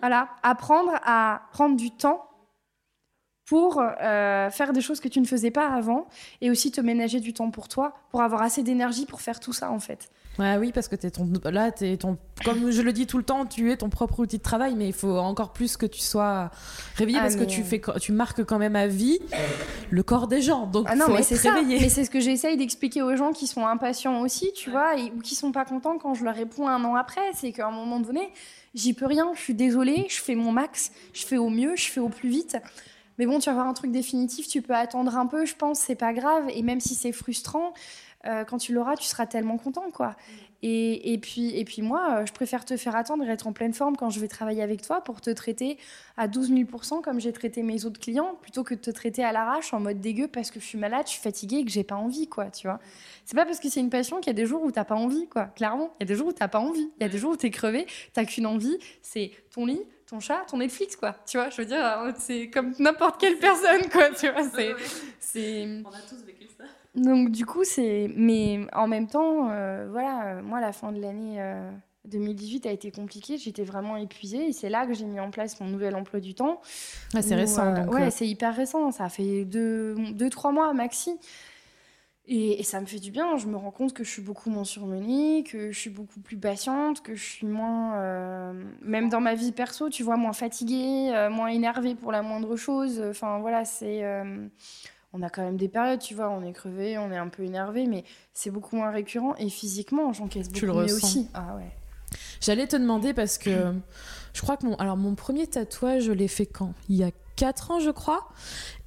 Voilà, apprendre à prendre du temps pour euh, faire des choses que tu ne faisais pas avant et aussi te ménager du temps pour toi, pour avoir assez d'énergie pour faire tout ça en fait. Ouais, oui, parce que es ton, là, es ton, comme je le dis tout le temps, tu es ton propre outil de travail, mais il faut encore plus que tu sois réveillé ah, parce que tu, fais, tu marques quand même à vie le corps des gens. Donc, ah non, faut mais c'est réveillé. Mais c'est ce que j'essaye d'expliquer aux gens qui sont impatients aussi, tu vois, ou qui sont pas contents quand je leur réponds un an après. C'est qu'à un moment donné, j'y peux rien, je suis désolée, je fais mon max, je fais au mieux, je fais au plus vite. Mais bon, tu vas avoir un truc définitif, tu peux attendre un peu, je pense, c'est pas grave. Et même si c'est frustrant, euh, quand tu l'auras, tu seras tellement content, quoi. Et, et, puis, et puis moi, euh, je préfère te faire attendre et être en pleine forme quand je vais travailler avec toi pour te traiter à 12 000% comme j'ai traité mes autres clients, plutôt que de te traiter à l'arrache en mode dégueu parce que je suis malade, je suis fatiguée et que j'ai pas envie, quoi, tu vois. C'est pas parce que c'est une passion qu'il y a des jours où t'as pas envie, quoi. Clairement, il y a des jours où t'as pas envie. Il y a des jours où t'es crevé, t'as qu'une envie, c'est ton lit, ton chat, ton Netflix, quoi. Tu vois, je veux dire, euh, c'est comme n'importe quelle personne, quoi. Tu vois, c'est. c'est... On a tous vécu ça. Donc, du coup, c'est. Mais en même temps, euh, voilà, euh, moi, la fin de l'année 2018 a été compliquée. J'étais vraiment épuisée. Et c'est là que j'ai mis en place mon nouvel emploi du temps. Ah, c'est récent. euh, donc, ouais, euh, c'est hyper récent. Ça fait deux, deux, trois mois maxi. Et, et ça me fait du bien. Je me rends compte que je suis beaucoup moins surmenée, que je suis beaucoup plus patiente, que je suis moins. euh, même dans ma vie perso, tu vois, moins fatiguée, euh, moins énervée pour la moindre chose. Enfin, voilà, c'est. euh, on a quand même des périodes, tu vois, on est crevé, on est un peu énervé, mais c'est beaucoup moins récurrent. Et physiquement, j'encaisse beaucoup Tu le mieux ressens. aussi. Ah ouais. J'allais te demander parce que je crois que mon, alors mon premier tatouage, je l'ai fait quand? Il y a 4 ans, je crois.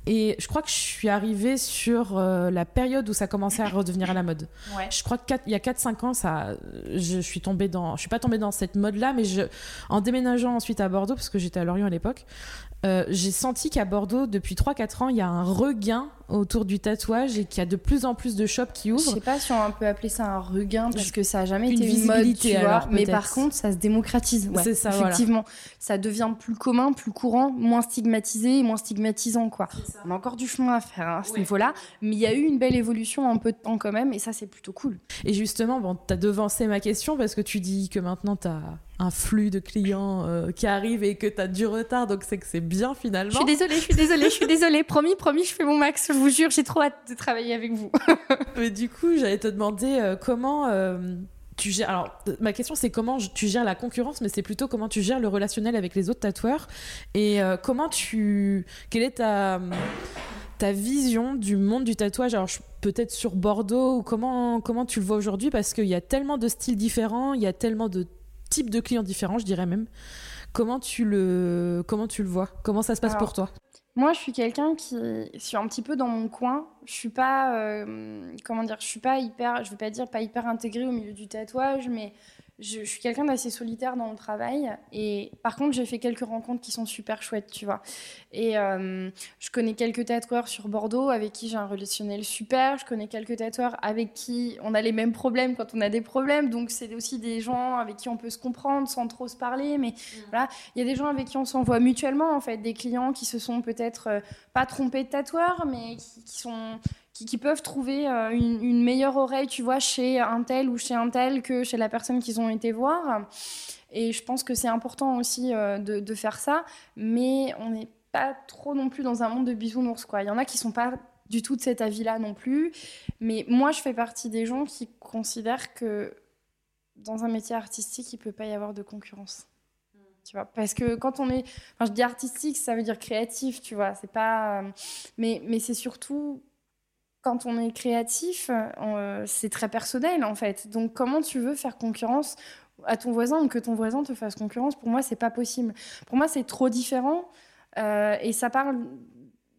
Et je crois que je suis arrivée sur euh, la période où ça commençait à redevenir à la mode. Ouais. Je crois qu'il y a 4-5 ans, ça, je suis tombée dans, je suis pas tombée dans cette mode-là, mais je, en déménageant ensuite à Bordeaux, parce que j'étais à Lorient à l'époque, euh, j'ai senti qu'à Bordeaux, depuis 3-4 ans, il y a un regain autour du tatouage et qu'il y a de plus en plus de shops qui Je ouvrent. sais pas si on peut appeler ça un regain parce Je- que ça a jamais une été une mode, tu vois. alors, mais par contre, ça se démocratise. Ouais, C'est ça, voilà. effectivement. Ça devient plus commun, plus courant, moins stigmatisé et moins stigmatisant, quoi. On a encore du chemin à faire hein, à ce Ouais. niveau-là, mais il y a eu une belle évolution en peu de temps quand même, et ça, c'est plutôt cool. Et justement, bon, t'as devancé ma question parce que tu dis que maintenant t'as un flux de clients euh, qui arrivent et que t'as du retard, donc c'est que c'est bien finalement. Je suis désolée, je suis désolée, je suis désolée. Promis, promis, je fais mon max. Je vous jure, j'ai trop hâte de travailler avec vous. Mais du coup, j'allais te demander euh, comment euh, tu gères. Alors, ma question c'est comment tu gères la concurrence, mais c'est plutôt comment tu gères le relationnel avec les autres tatoueurs et comment tu. Quelle est ta ta vision du monde du tatouage? Alors peut-être sur Bordeaux ou comment comment tu le vois aujourd'hui? Parce qu'il y a tellement de styles différents il y a tellement de types de clients différents je dirais même. Comment tu le comment tu le vois? Comment ça se passe Alors, pour toi? Moi, je suis quelqu'un qui je suis un petit peu dans mon coin. Je suis pas, euh, comment dire, je suis pas hyper, je vais pas dire pas hyper intégrée au milieu du tatouage, mais je, je suis quelqu'un d'assez solitaire dans mon travail. Et par contre, j'ai fait quelques rencontres qui sont super chouettes, tu vois. Et euh, je connais quelques tatoueurs sur Bordeaux avec qui j'ai un relationnel super. Je connais quelques tatoueurs avec qui on a les mêmes problèmes quand on a des problèmes. Donc, c'est aussi des gens avec qui on peut se comprendre sans trop se parler. Mais voilà, il y a des gens avec qui on s'envoie mutuellement, en fait, des clients qui se sont peut-être euh, pas trompés de tatoueur, mais qui, qui sont qui, peuvent trouver euh, une, une meilleure oreille, tu vois, chez un tel ou chez un tel que chez la personne qu'ils ont été voir. Et je pense que c'est important aussi euh, de, de faire ça, mais on n'est pas trop non plus dans un monde de bisounours, quoi. Il y en a qui sont pas du tout de cet avis-là non plus, mais moi, je fais partie des gens qui considèrent que dans un métier artistique, il peut pas y avoir de concurrence. Tu vois, parce que quand on est, enfin, je dis artistique, ça veut dire créatif, tu vois, c'est pas, euh, mais, mais c'est surtout quand on est créatif, euh, c'est très personnel en fait. Donc comment tu veux faire concurrence à ton voisin ou que ton voisin te fasse concurrence? Pour moi, c'est pas possible. Pour moi, c'est trop différent euh, et ça parle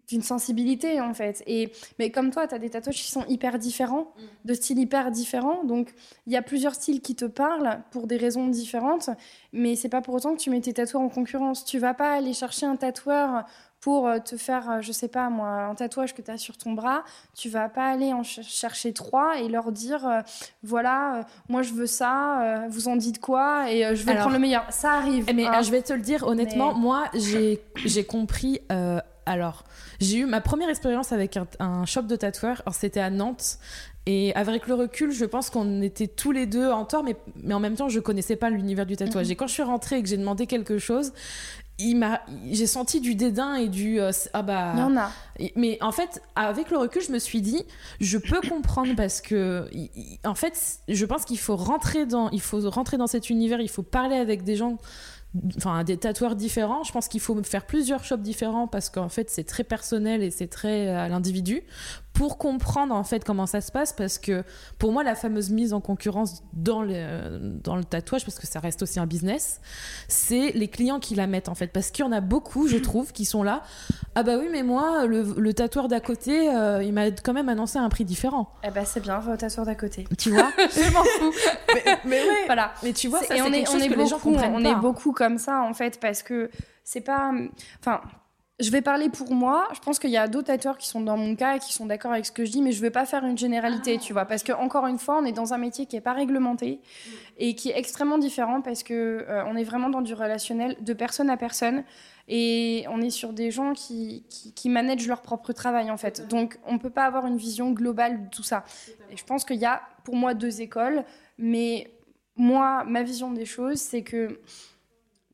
d'une sensibilité en fait. Et mais comme toi, tu as des tatouages qui sont hyper différents, de styles hyper différents. Donc il y a plusieurs styles qui te parlent pour des raisons différentes, mais c'est pas pour autant que tu mets tes tatoueurs en concurrence. Tu vas pas aller chercher un tatoueur pour euh, te faire, euh, je sais pas moi, un tatouage que tu as sur ton bras, tu vas pas aller en ch- chercher trois et leur dire, euh, voilà, euh, moi je veux ça, euh, vous en dites quoi, et je vais Alors- prendre le meilleur. Ça arrive. Eh, Mais hein. je vais te le dire honnêtement, Mais- moi j'ai compris. alors, j'ai eu ma première expérience avec un, un shop de tatoueurs. C'était à Nantes. Et avec le recul, je pense qu'on était tous les deux en tort, mais, mais en même temps, je connaissais pas l'univers du tatouage. Mhm. Et quand je suis rentrée et que j'ai demandé quelque chose, il m'a, j'ai senti du dédain et du euh, ah bah. Il y en a. Et- Mais en fait, avec le recul, je me suis dit, je peux comprendre parce que, en fait, je pense qu'il faut rentrer dans, il faut rentrer dans cet univers, il faut parler avec des gens, enfin des tatoueurs différents. Je pense qu'il faut faire plusieurs shops différents parce qu'en fait, c'est très personnel et c'est très à l'individu pour comprendre en fait comment ça se passe parce que pour moi la fameuse mise en concurrence dans le, dans le tatouage parce que ça reste aussi un business c'est les clients qui la mettent en fait. Parce qu'il y en a beaucoup je trouve qui sont là ah bah oui mais moi le, tatoueur d'à côté euh, il m'a quand même annoncé un prix différent eh bah c'est bien va au tatoueur d'à côté. Tu vois je m'en fous. Mais, mais voilà. Mais tu vois ça, et on est, on est que beaucoup, les gens comprennent on est beaucoup comme ça en fait parce que c'est pas enfin je vais parler pour moi. Je pense qu'il y a d'autres tatoueurs qui sont dans mon cas et qui sont d'accord avec ce que je dis, mais je ne vais pas faire une généralité, tu vois. Parce que encore une fois, on est dans un métier qui n'est pas réglementé et qui est extrêmement différent parce que euh, est vraiment dans du relationnel de personne à personne et on est sur des gens qui, qui, managent leur propre travail en fait. Donc on ne peut pas avoir une vision globale de tout ça. Et je pense qu'il y a pour moi deux écoles, mais moi, ma vision des choses, c'est que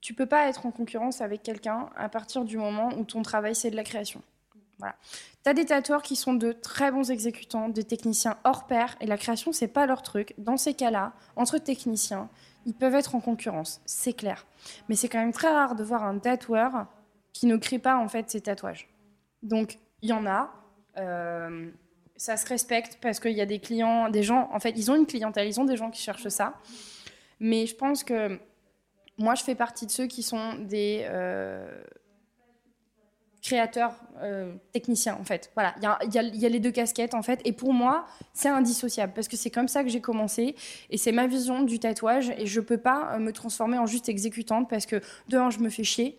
tu peux pas être en concurrence avec quelqu'un à partir du moment où ton travail c'est de la création. Voilà. Tu as des tatoueurs qui sont de très bons exécutants, des techniciens hors pair, et la création, c'est pas leur truc. Dans ces cas-là, entre techniciens, ils peuvent être en concurrence, c'est clair. Mais c'est quand même très rare de voir un tatoueur qui ne crée pas en fait ses tatouages. Donc, il y en a. Euh, ça se respecte parce qu'il y a des clients, des gens, en fait, ils ont une clientèle, ils ont des gens qui cherchent ça. Mais je pense que moi, je fais partie de ceux qui sont des euh, créateurs euh, techniciens, en fait. Voilà, il y, a, les deux casquettes, en fait. Et pour moi, c'est indissociable parce que c'est comme ça que j'ai commencé et c'est ma vision du tatouage. Et je peux pas euh, me transformer en juste exécutante parce que, de un, je me fais chier.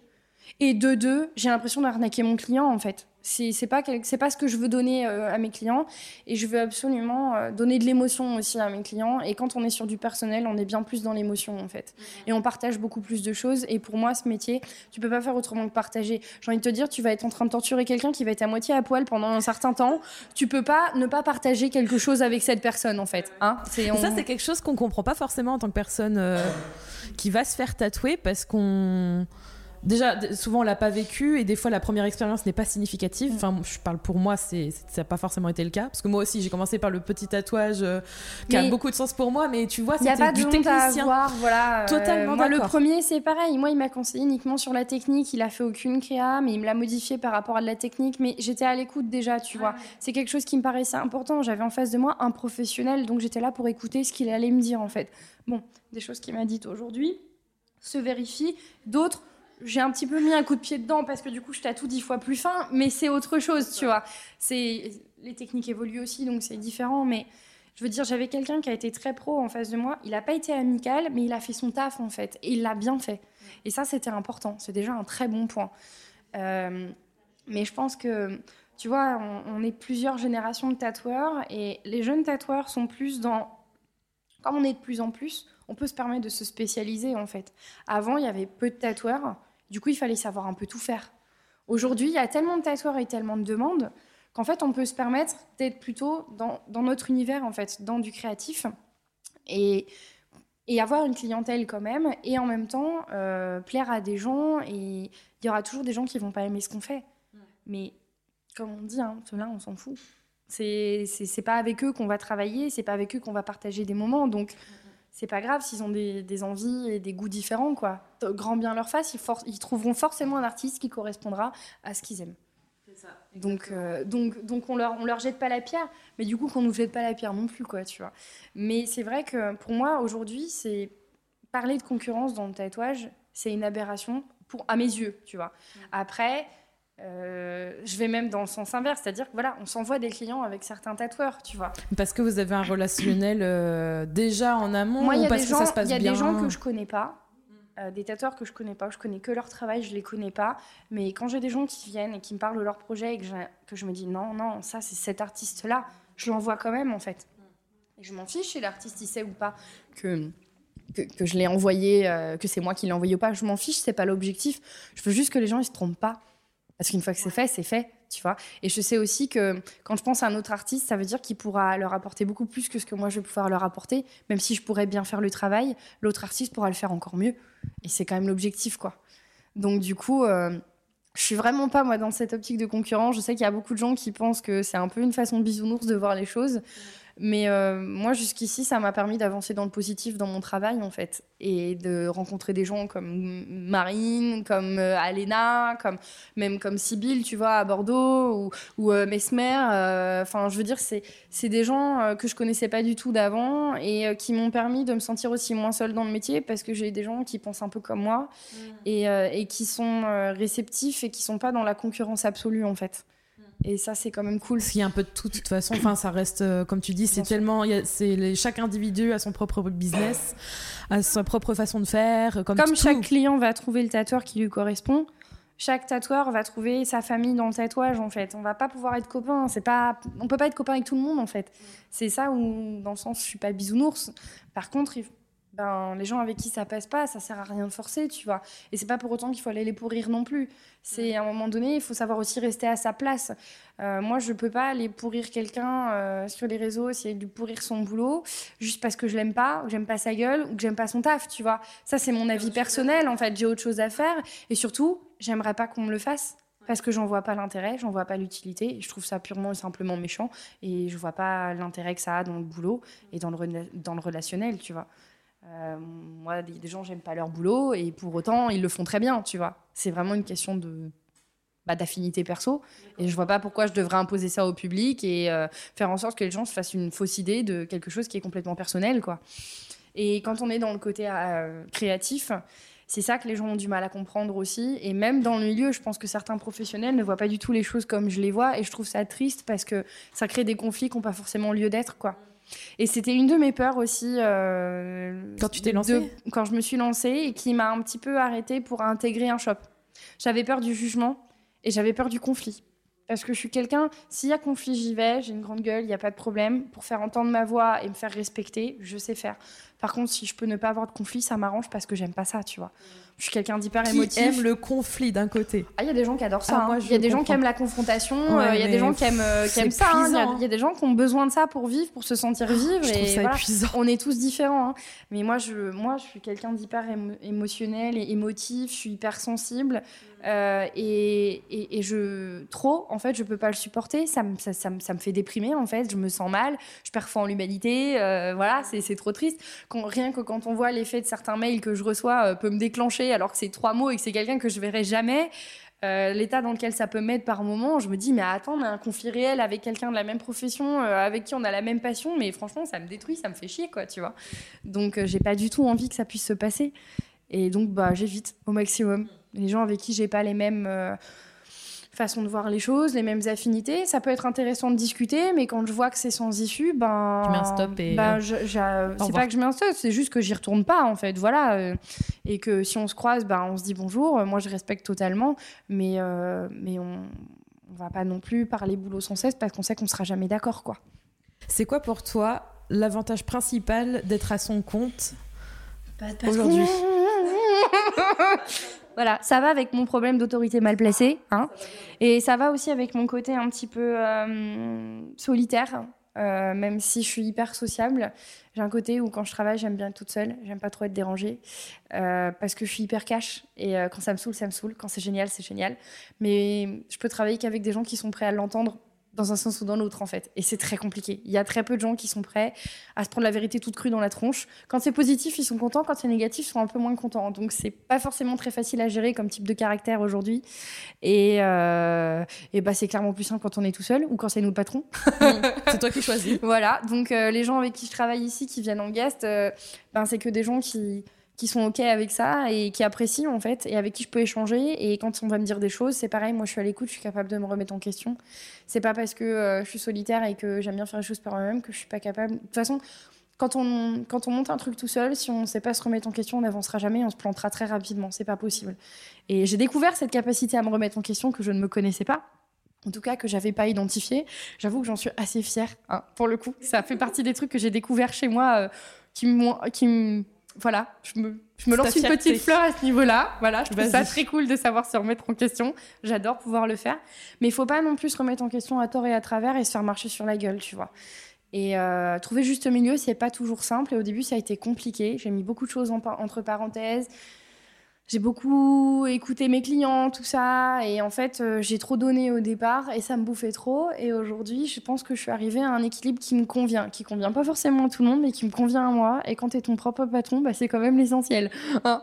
Et de deux, j'ai l'impression d'arnaquer mon client, en fait. C'est pas c'est pas ce que je veux donner euh, à mes clients. Et je veux absolument euh, donner de l'émotion aussi à mes clients. Et quand on est sur du personnel on est bien plus dans l'émotion en fait. Mhm. et on partage beaucoup plus de choses. Et pour moi ce métier tu peux pas faire autrement que partager. J'ai envie de te dire tu vas être en train de torturer quelqu'un qui va être à moitié à poil pendant un certain temps. Tu peux pas ne pas partager quelque chose avec cette personne en fait hein. Ça c'est quelque chose qu'on comprend pas forcément en tant que personne euh, qui va se faire tatouer parce qu'on déjà souvent on l'a pas vécu et des fois la première expérience n'est pas significative. Enfin je parle pour moi c'est ça n'a pas forcément été le cas. Parce que moi aussi j'ai commencé par le petit tatouage euh, qui a beaucoup de sens pour moi mais tu vois c'était du technicien. voilà euh, totalement moi le premier c'est pareil. Moi il m'a conseillé uniquement sur la technique. Il a fait aucune créa mais il me l'a modifié par rapport à de la technique. Mais j'étais à l'écoute déjà tu vois. C'est quelque chose qui me paraissait important. J'avais en face de moi un professionnel donc j'étais là pour écouter ce qu'il allait me dire en fait. Bon des choses qu'il m'a dites aujourd'hui se vérifient. D'autres j'ai un petit peu mis un coup de pied dedans parce que du coup je tatoue dix fois plus fin, mais c'est autre chose, tu vois. C'est les techniques évoluent aussi, donc c'est différent. Mais je veux dire, j'avais quelqu'un qui a été très pro en face de moi. Il n'a pas été amical, mais il a fait son taf en fait, et il l'a bien fait. Et ça, c'était important. C'est déjà un très bon point. Euh, mais je pense que, tu vois, on, est plusieurs générations de tatoueurs, et les jeunes tatoueurs sont plus dans, comme on est de plus en plus, on peut se permettre de se spécialiser en fait. Avant, il y avait peu de tatoueurs du coup, il fallait savoir un peu tout faire. Aujourd'hui, il y a tellement de tatoueurs et tellement de demandes qu'en fait, on peut se permettre d'être plutôt dans, notre univers, en fait, dans du créatif et, et avoir une clientèle quand même et en même temps euh, plaire à des gens. Et il y aura toujours des gens qui vont pas aimer ce qu'on fait. Mais comme on dit, hein, ceux-là, on s'en fout. C'est pas avec eux qu'on va travailler, c'est pas avec eux qu'on va partager des moments. Donc, c'est pas grave s'ils ont des, envies et des goûts différents, quoi. Grand bien leur face, ils, trouveront forcément un artiste qui correspondra à ce qu'ils aiment. Ça, donc, euh, donc, donc on leur, on leur jette pas la pierre, mais du coup qu'on nous jette pas la pierre non plus, quoi, tu vois. Mais c'est vrai que pour moi aujourd'hui, c'est parler de concurrence dans le tatouage, c'est une aberration pour à mes yeux, tu vois. Mm. Après, euh, je vais même dans le sens inverse, c'est-à-dire que voilà, on s'envoie des clients avec certains tatoueurs, tu vois. Parce que vous avez un relationnel euh, déjà en amont Moi, ou parce que ça se passe bien Il y a des gens que je connais pas, euh, des tatoueurs que je connais pas, je connais que leur travail, je les connais pas. Mais quand j'ai des gens qui viennent et qui me parlent de leur projet et que je, que je me dis non, non, ça c'est cet artiste-là, je l'envoie quand même en fait. Et je m'en fiche si l'artiste il sait ou pas que que, que, je l'ai envoyé, que c'est moi qui l'ai envoyé ou pas. Je m'en fiche, c'est pas l'objectif. Je veux juste que les gens ils se trompent pas. Parce qu'une fois que c'est fait, c'est fait, tu vois. Et je sais aussi que quand je pense à un autre artiste, ça veut dire qu'il pourra leur apporter beaucoup plus que ce que moi je vais pouvoir leur apporter. Même si je pourrais bien faire le travail, l'autre artiste pourra le faire encore mieux. Et c'est quand même l'objectif, quoi. Donc du coup, euh, je suis vraiment pas moi dans cette optique de concurrence. Je sais qu'il y a beaucoup de gens qui pensent que c'est un peu une façon bisounours de voir les choses. Mais euh, moi, jusqu'ici, ça m'a permis d'avancer dans le positif dans mon travail, en fait. Et de rencontrer des gens comme Marine, comme euh, Alena, comme, même comme Sybille, tu vois, à Bordeaux, ou, ou euh, Mesmer. Enfin, je veux dire, c'est des gens que je connaissais pas du tout d'avant et qui m'ont permis de me sentir aussi moins seule dans le métier parce que j'ai des gens qui pensent un peu comme moi mmh. et, et, qui sont réceptifs et qui sont pas dans la concurrence absolue, en fait. Et ça, c'est quand même cool. Parce qu'il y a un peu de tout, de toute façon. Enfin, ça reste, euh, comme tu dis, c'est tellement. c'est chaque individu a son propre business, a sa propre façon de faire. Comme, comme chaque client va trouver le tatoueur qui lui correspond, chaque tatoueur va trouver sa famille dans le tatouage, en fait. On va pas pouvoir être copain. C'est pas, on peut pas être copain avec tout le monde, en fait. C'est ça où, dans le sens, je suis pas bisounours. Par contre, il ben, les gens avec qui ça passe pas, ça sert à rien de forcer, tu vois. Et c'est pas pour autant qu'il faut aller les pourrir non plus. C'est à un moment donné, il faut savoir aussi rester à sa place. Euh, moi, je peux pas aller pourrir quelqu'un euh, sur les réseaux, essayer de lui pourrir son boulot, juste parce que je l'aime pas, ou que j'aime pas sa gueule, ou que j'aime pas son taf, tu vois. Ça, c'est mon avis personnel, en fait. J'ai autre chose à faire. Et surtout, j'aimerais pas qu'on me le fasse parce que j'en vois pas l'intérêt, j'en vois pas l'utilité. Je trouve ça purement et simplement méchant et je vois pas l'intérêt que ça a dans le boulot et dans le, dans le relationnel, tu vois. Euh, moi, des, gens, j'aime pas leur boulot et pour autant, ils le font très bien, tu vois. C'est vraiment une question de bah, d'affinité perso et je vois pas pourquoi je devrais imposer ça au public et euh, faire en sorte que les gens se fassent une fausse idée de quelque chose qui est complètement personnel, quoi. Et quand on est dans le côté euh, créatif, c'est ça que les gens ont du mal à comprendre aussi. Et même dans le milieu, je pense que certains professionnels ne voient pas du tout les choses comme je les vois. Et je trouve ça triste parce que ça crée des conflits qui n'ont pas forcément lieu d'être, quoi. Et c'était une de mes peurs aussi. Euh, quand tu t'es lancée Quand je me suis lancée et qui m'a un petit peu arrêtée pour intégrer un shop. J'avais peur du jugement et j'avais peur du conflit. Parce que je suis quelqu'un, s'il y a conflit, j'y vais, j'ai une grande gueule, il n'y a pas de problème. Pour faire entendre ma voix et me faire respecter, je sais faire. Par contre, si je peux ne pas avoir de conflit, ça m'arrange parce que j'aime pas ça, tu vois. Je suis quelqu'un d'hyper émotif. Qui aime le conflit d'un côté. Ah, il y a des gens qui adorent ça. Ah, hein. Il y a des gens qui aiment la confrontation. Euh, il y a des gens qui aiment, euh, qui aiment ça. Hein. Il y, a des gens qui ont besoin de ça pour vivre, pour se sentir ah, vivre. je et ça épuisant. On est tous différents. Hein. Mais moi, je, moi, je suis quelqu'un d'hyper émotionnel et émotif. Je suis hyper sensible. Euh, et, et, je trop en fait je peux pas le supporter ça me, ça, ça, me fait déprimer en fait je me sens mal je perds foi en l'humanité voilà c'est trop triste rien que quand on voit l'effet de certains mails que je reçois euh, peut me déclencher alors que c'est trois mots et que c'est quelqu'un que je verrai jamais, euh, l'état dans lequel ça peut mettre par moment, je me dis mais attends, on a un conflit réel avec quelqu'un de la même profession, euh, avec qui on a la même passion, mais franchement ça me détruit, ça me fait chier quoi, tu vois. Donc j'ai pas du tout envie que ça puisse se passer. Et donc bah j'évite au maximum. Les gens avec qui j'ai pas les mêmes façon de voir les choses, les mêmes affinités. Ça peut être intéressant de discuter, mais quand je vois que c'est sans issue, ben. Tu mets un stop et. Ben, c'est pas que je mets un stop, c'est juste que j'y retourne pas, en fait. Voilà. Euh, et que si on se croise, ben, on se dit bonjour. Moi, je respecte totalement, mais, euh, mais on, on va pas non plus parler boulot sans cesse parce qu'on sait qu'on sera jamais d'accord, quoi. C'est quoi pour toi l'avantage principal d'être à son compte aujourd'hui? Voilà, ça va avec mon problème d'autorité mal placée. Hein. Et ça va aussi avec mon côté un petit peu euh, solitaire. Euh, même si je suis hyper sociable, j'ai un côté où quand je travaille, j'aime bien être toute seule, j'aime pas trop être dérangée, euh, parce que je suis hyper cash, et quand ça me saoule, ça me saoule, quand c'est génial, c'est génial. Mais je peux travailler qu'avec des gens qui sont prêts à l'entendre dans un sens ou dans l'autre en fait. Et c'est très compliqué. Il y a très peu de gens qui sont prêts à se prendre la vérité toute crue dans la tronche. Quand c'est positif, ils sont contents. Quand c'est négatif, ils sont un peu moins contents. Donc c'est pas forcément très facile à gérer comme type de caractère aujourd'hui. Et, euh, et bah c'est clairement plus simple quand on est tout seul ou quand c'est nous le patron. c'est toi qui choisis. voilà. Donc euh, les gens avec qui je travaille ici, qui viennent en guest, euh, ben c'est que des gens qui qui sont OK avec ça et qui apprécient en fait et avec qui je peux échanger. Et quand on va me dire des choses, c'est pareil, moi je suis à l'écoute, je suis capable de me remettre en question. C'est pas parce que euh, je suis solitaire et que j'aime bien faire les choses par moi-même que je suis pas capable. De toute façon, quand on, quand on monte un truc tout seul, si on ne sait pas se remettre en question, on n'avancera jamais, on se plantera très rapidement. C'est pas possible. Et j'ai découvert cette capacité à me remettre en question que je ne me connaissais pas. En tout cas, que j'avais pas identifié. J'avoue que j'en suis assez fière, hein, pour le coup. Ça fait partie des trucs que j'ai découvert chez moi euh, qui qui voilà, je me, je me lance une petite fleur à ce niveau-là. Voilà, je trouve ça très cool de savoir se remettre en question. J'adore pouvoir le faire. Mais il faut pas non plus se remettre en question à tort et à travers et se faire marcher sur la gueule, tu vois. Et euh, trouver juste milieu, c'est pas toujours simple. Et au début, ça a été compliqué. J'ai mis beaucoup de choses entre parenthèses. J'ai beaucoup écouté mes clients, tout ça, et en fait, euh, j'ai trop donné au départ et ça me bouffait trop. Et aujourd'hui, je pense que je suis arrivée à un équilibre qui me convient, qui convient pas forcément à tout le monde, mais qui me convient à moi. Et quand tu es ton propre patron, bah, c'est quand même l'essentiel. hein.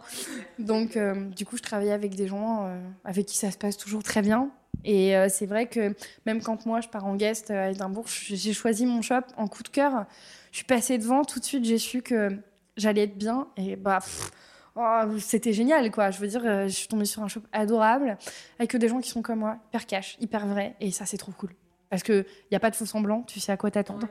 Donc, euh, du coup, je travaille avec des gens euh, avec qui ça se passe toujours très bien. Et c'est vrai que même quand moi, je pars en guest à Édimbourg, j'ai choisi mon shop en coup de cœur. Je suis passée devant, tout de suite, j'ai su que j'allais être bien. Et bah. Oh, c'était génial, quoi. Je veux dire, euh, je suis tombée sur un shop adorable avec des gens qui sont comme moi, hyper cash, hyper vrai. Et ça, c'est trop cool. Parce qu'il n'y a pas de faux semblant, tu sais à quoi t'attendre.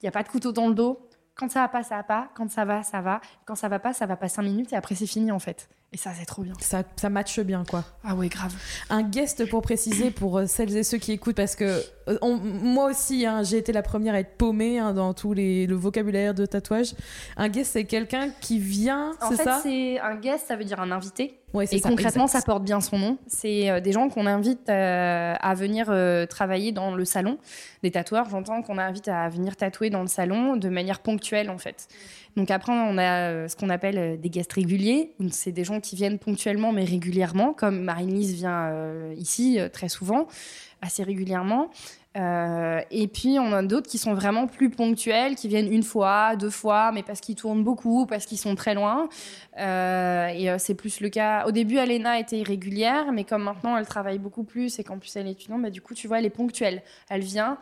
Il n'y a pas de couteau dans le dos. Quand ça va pas, ça va pas. Quand ça va, ça va. Quand ça va pas, ça va pas cinq minutes et après, c'est fini, en fait. Et ça, c'est trop bien. Ça, ça matche bien, quoi. Ah ouais, grave. Un guest pour préciser pour euh, celles et ceux qui écoutent, parce que on- moi aussi, hein, j'ai été la première à être paumée hein, dans tout les, le vocabulaire de tatouage. Un guest, c'est quelqu'un qui vient, En c'est fait, ça c'est un guest, ça veut dire un invité. Ouais, Et ça, concrètement, exact. ça porte bien son nom. C'est euh, des gens qu'on invite euh, à venir euh, travailler dans le salon. Des tatoueurs, j'entends qu'on invite à venir tatouer dans le salon de manière ponctuelle, en fait. Donc après, on a euh, ce qu'on appelle euh, des guests réguliers. C'est des gens qui viennent ponctuellement, mais régulièrement, comme Marine-Lise vient euh, ici euh, très souvent, assez régulièrement. Euh, et puis, on a d'autres qui sont vraiment plus ponctuels, qui viennent une fois, deux fois, mais parce qu'ils tournent beaucoup, parce qu'ils sont très loin. Euh, et euh, c'est plus le cas. Au début, Alena était irrégulière, mais comme maintenant elle travaille beaucoup plus et qu'en plus elle est étudiante, bah, du coup, tu vois, elle est ponctuelle. Elle vient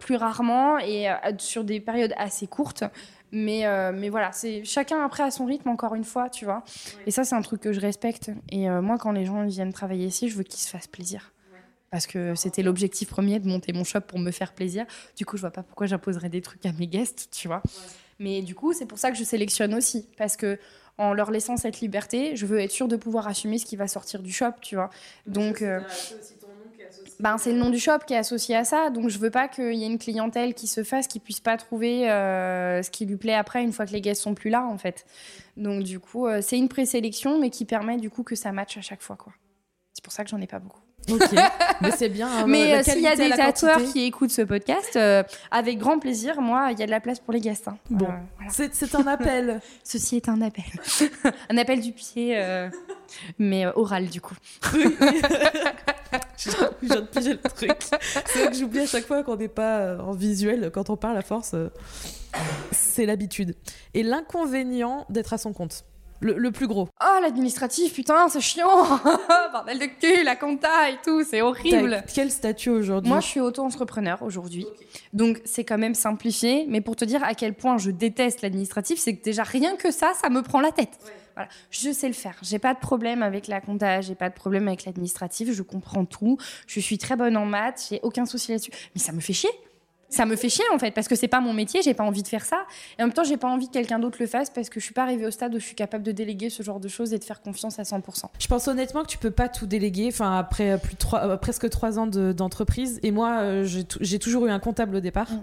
plus rarement et sur des périodes assez courtes. Mais, euh, mais voilà, c'est chacun après à son rythme, encore une fois, tu vois. Et ça, c'est un truc que je respecte. Et euh, moi, quand les gens viennent travailler ici, je veux qu'ils se fassent plaisir. Parce que c'était l'objectif premier de monter mon shop pour me faire plaisir. Du coup, je vois pas pourquoi j'imposerais des trucs à mes guests, tu vois. Mais du coup, c'est pour ça que je sélectionne aussi. Parce que en leur laissant cette liberté, je veux être sûre de pouvoir assumer ce qui va sortir du shop, tu vois. Donc, euh, ben, c'est le nom du shop qui est associé à ça. Donc, je veux pas qu'il y ait une clientèle qui se fasse, qui puisse pas trouver euh, ce qui lui plaît après, une fois que les guests sont plus là, en fait. Donc, du coup, euh, c'est une présélection, mais qui permet du coup que ça matche à chaque fois, quoi. C'est pour ça que j'en ai pas beaucoup. Ok, mais c'est bien. hein, Mais euh, s'il y a des tatoueurs qui écoutent ce podcast, euh, avec grand plaisir, moi, il y a de la place pour les guests. hein. Bon. Euh, voilà. C'est un appel. Ceci est un appel. un appel du pied, mais oral du coup. Je viens de piger le truc. C'est vrai que j'oublie à chaque fois qu'on n'est pas en visuel quand on parle à force. C'est l'habitude. Et l'inconvénient d'être à son compte. Le, le plus gros. Oh, l'administratif, putain, c'est chiant Bordel de cul, la compta et tout, c'est horrible Quel statut aujourd'hui Moi, je suis auto-entrepreneur aujourd'hui. Donc, c'est quand même simplifié. Mais pour te dire à quel point je déteste l'administratif, c'est que déjà, rien que ça, ça me prend la tête. Voilà. Je sais le faire. J'ai pas de problème avec la compta, j'ai pas de problème avec l'administratif. Je comprends tout. Je suis très bonne en maths. J'ai aucun souci là-dessus. Mais ça me fait chier. Ça me fait chier en fait parce que c'est pas mon métier, j'ai pas envie de faire ça et en même temps j'ai pas envie que quelqu'un d'autre le fasse parce que je suis pas arrivée au stade où je suis capable de déléguer ce genre de choses et de faire confiance à 100%. Je pense honnêtement que tu peux pas tout déléguer. Enfin, après euh, plus de euh, presque trois ans de- d'entreprise, et moi, euh, j'ai toujours eu un comptable au départ. Mm.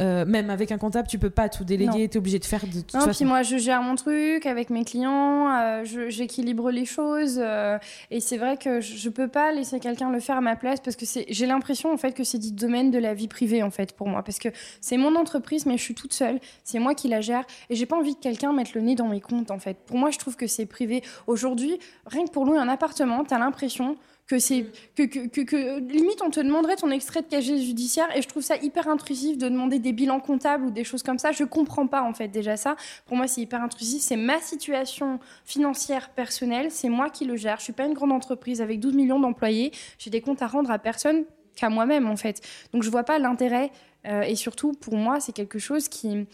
Euh, même avec un comptable, tu peux pas tout déléguer. T'es obligé de faire de toute Non, façon. puis moi, je gère mon truc avec mes clients, euh, j'équilibre les choses. euh, et c'est vrai que je, peux pas laisser quelqu'un le faire à ma place parce que j'ai l'impression en fait que c'est du domaine de la vie privée en fait pour moi. Parce que c'est mon entreprise, mais je suis toute seule. C'est moi qui la gère et j'ai pas envie que quelqu'un mette le nez dans mes comptes en fait. Pour moi, je trouve que c'est privé. Aujourd'hui, rien que pour louer un appartement, t'as l'impression que c'est que, que, que, que- limite on te demanderait ton extrait de casier judiciaire et je trouve ça hyper intrusif de demander des bilans comptables ou des choses comme ça. Je comprends pas en fait déjà ça. Pour moi c'est hyper intrusif. C'est ma situation financière personnelle. C'est moi qui le gère. Je suis pas une grande entreprise avec 12 millions d'employés. J'ai des comptes à rendre à personne qu'à moi-même en fait. Donc je vois pas l'intérêt euh, et surtout pour moi c'est quelque chose qui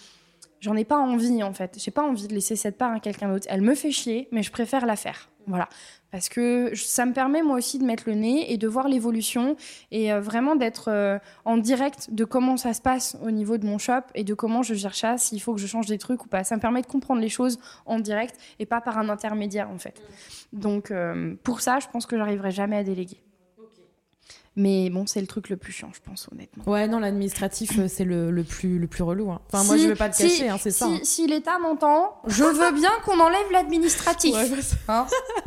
j'en ai pas envie en fait. J'ai pas envie de laisser cette part à quelqu'un d'autre. Elle me fait chier mais je préfère la faire. Voilà parce que ça me permet moi aussi de mettre le nez et de voir l'évolution et euh, vraiment d'être euh, en direct de comment ça se passe au niveau de mon shop et de comment je gère ça, s'il faut que je change des trucs ou pas. Ça me permet de comprendre les choses en direct et pas par un intermédiaire en fait. Donc euh, pour ça, je pense que j'arriverai jamais à déléguer. Mais bon, c'est le truc le plus chiant, je pense honnêtement. Ouais, non, l'administratif, euh, c'est le, le plus, le plus relou. hein. Enfin, moi, je vais pas si- cacher, hein, c'est ça. Si, hein. si l'État m'entend, je veux bien qu'on enlève l'administratif. Ouais, bah.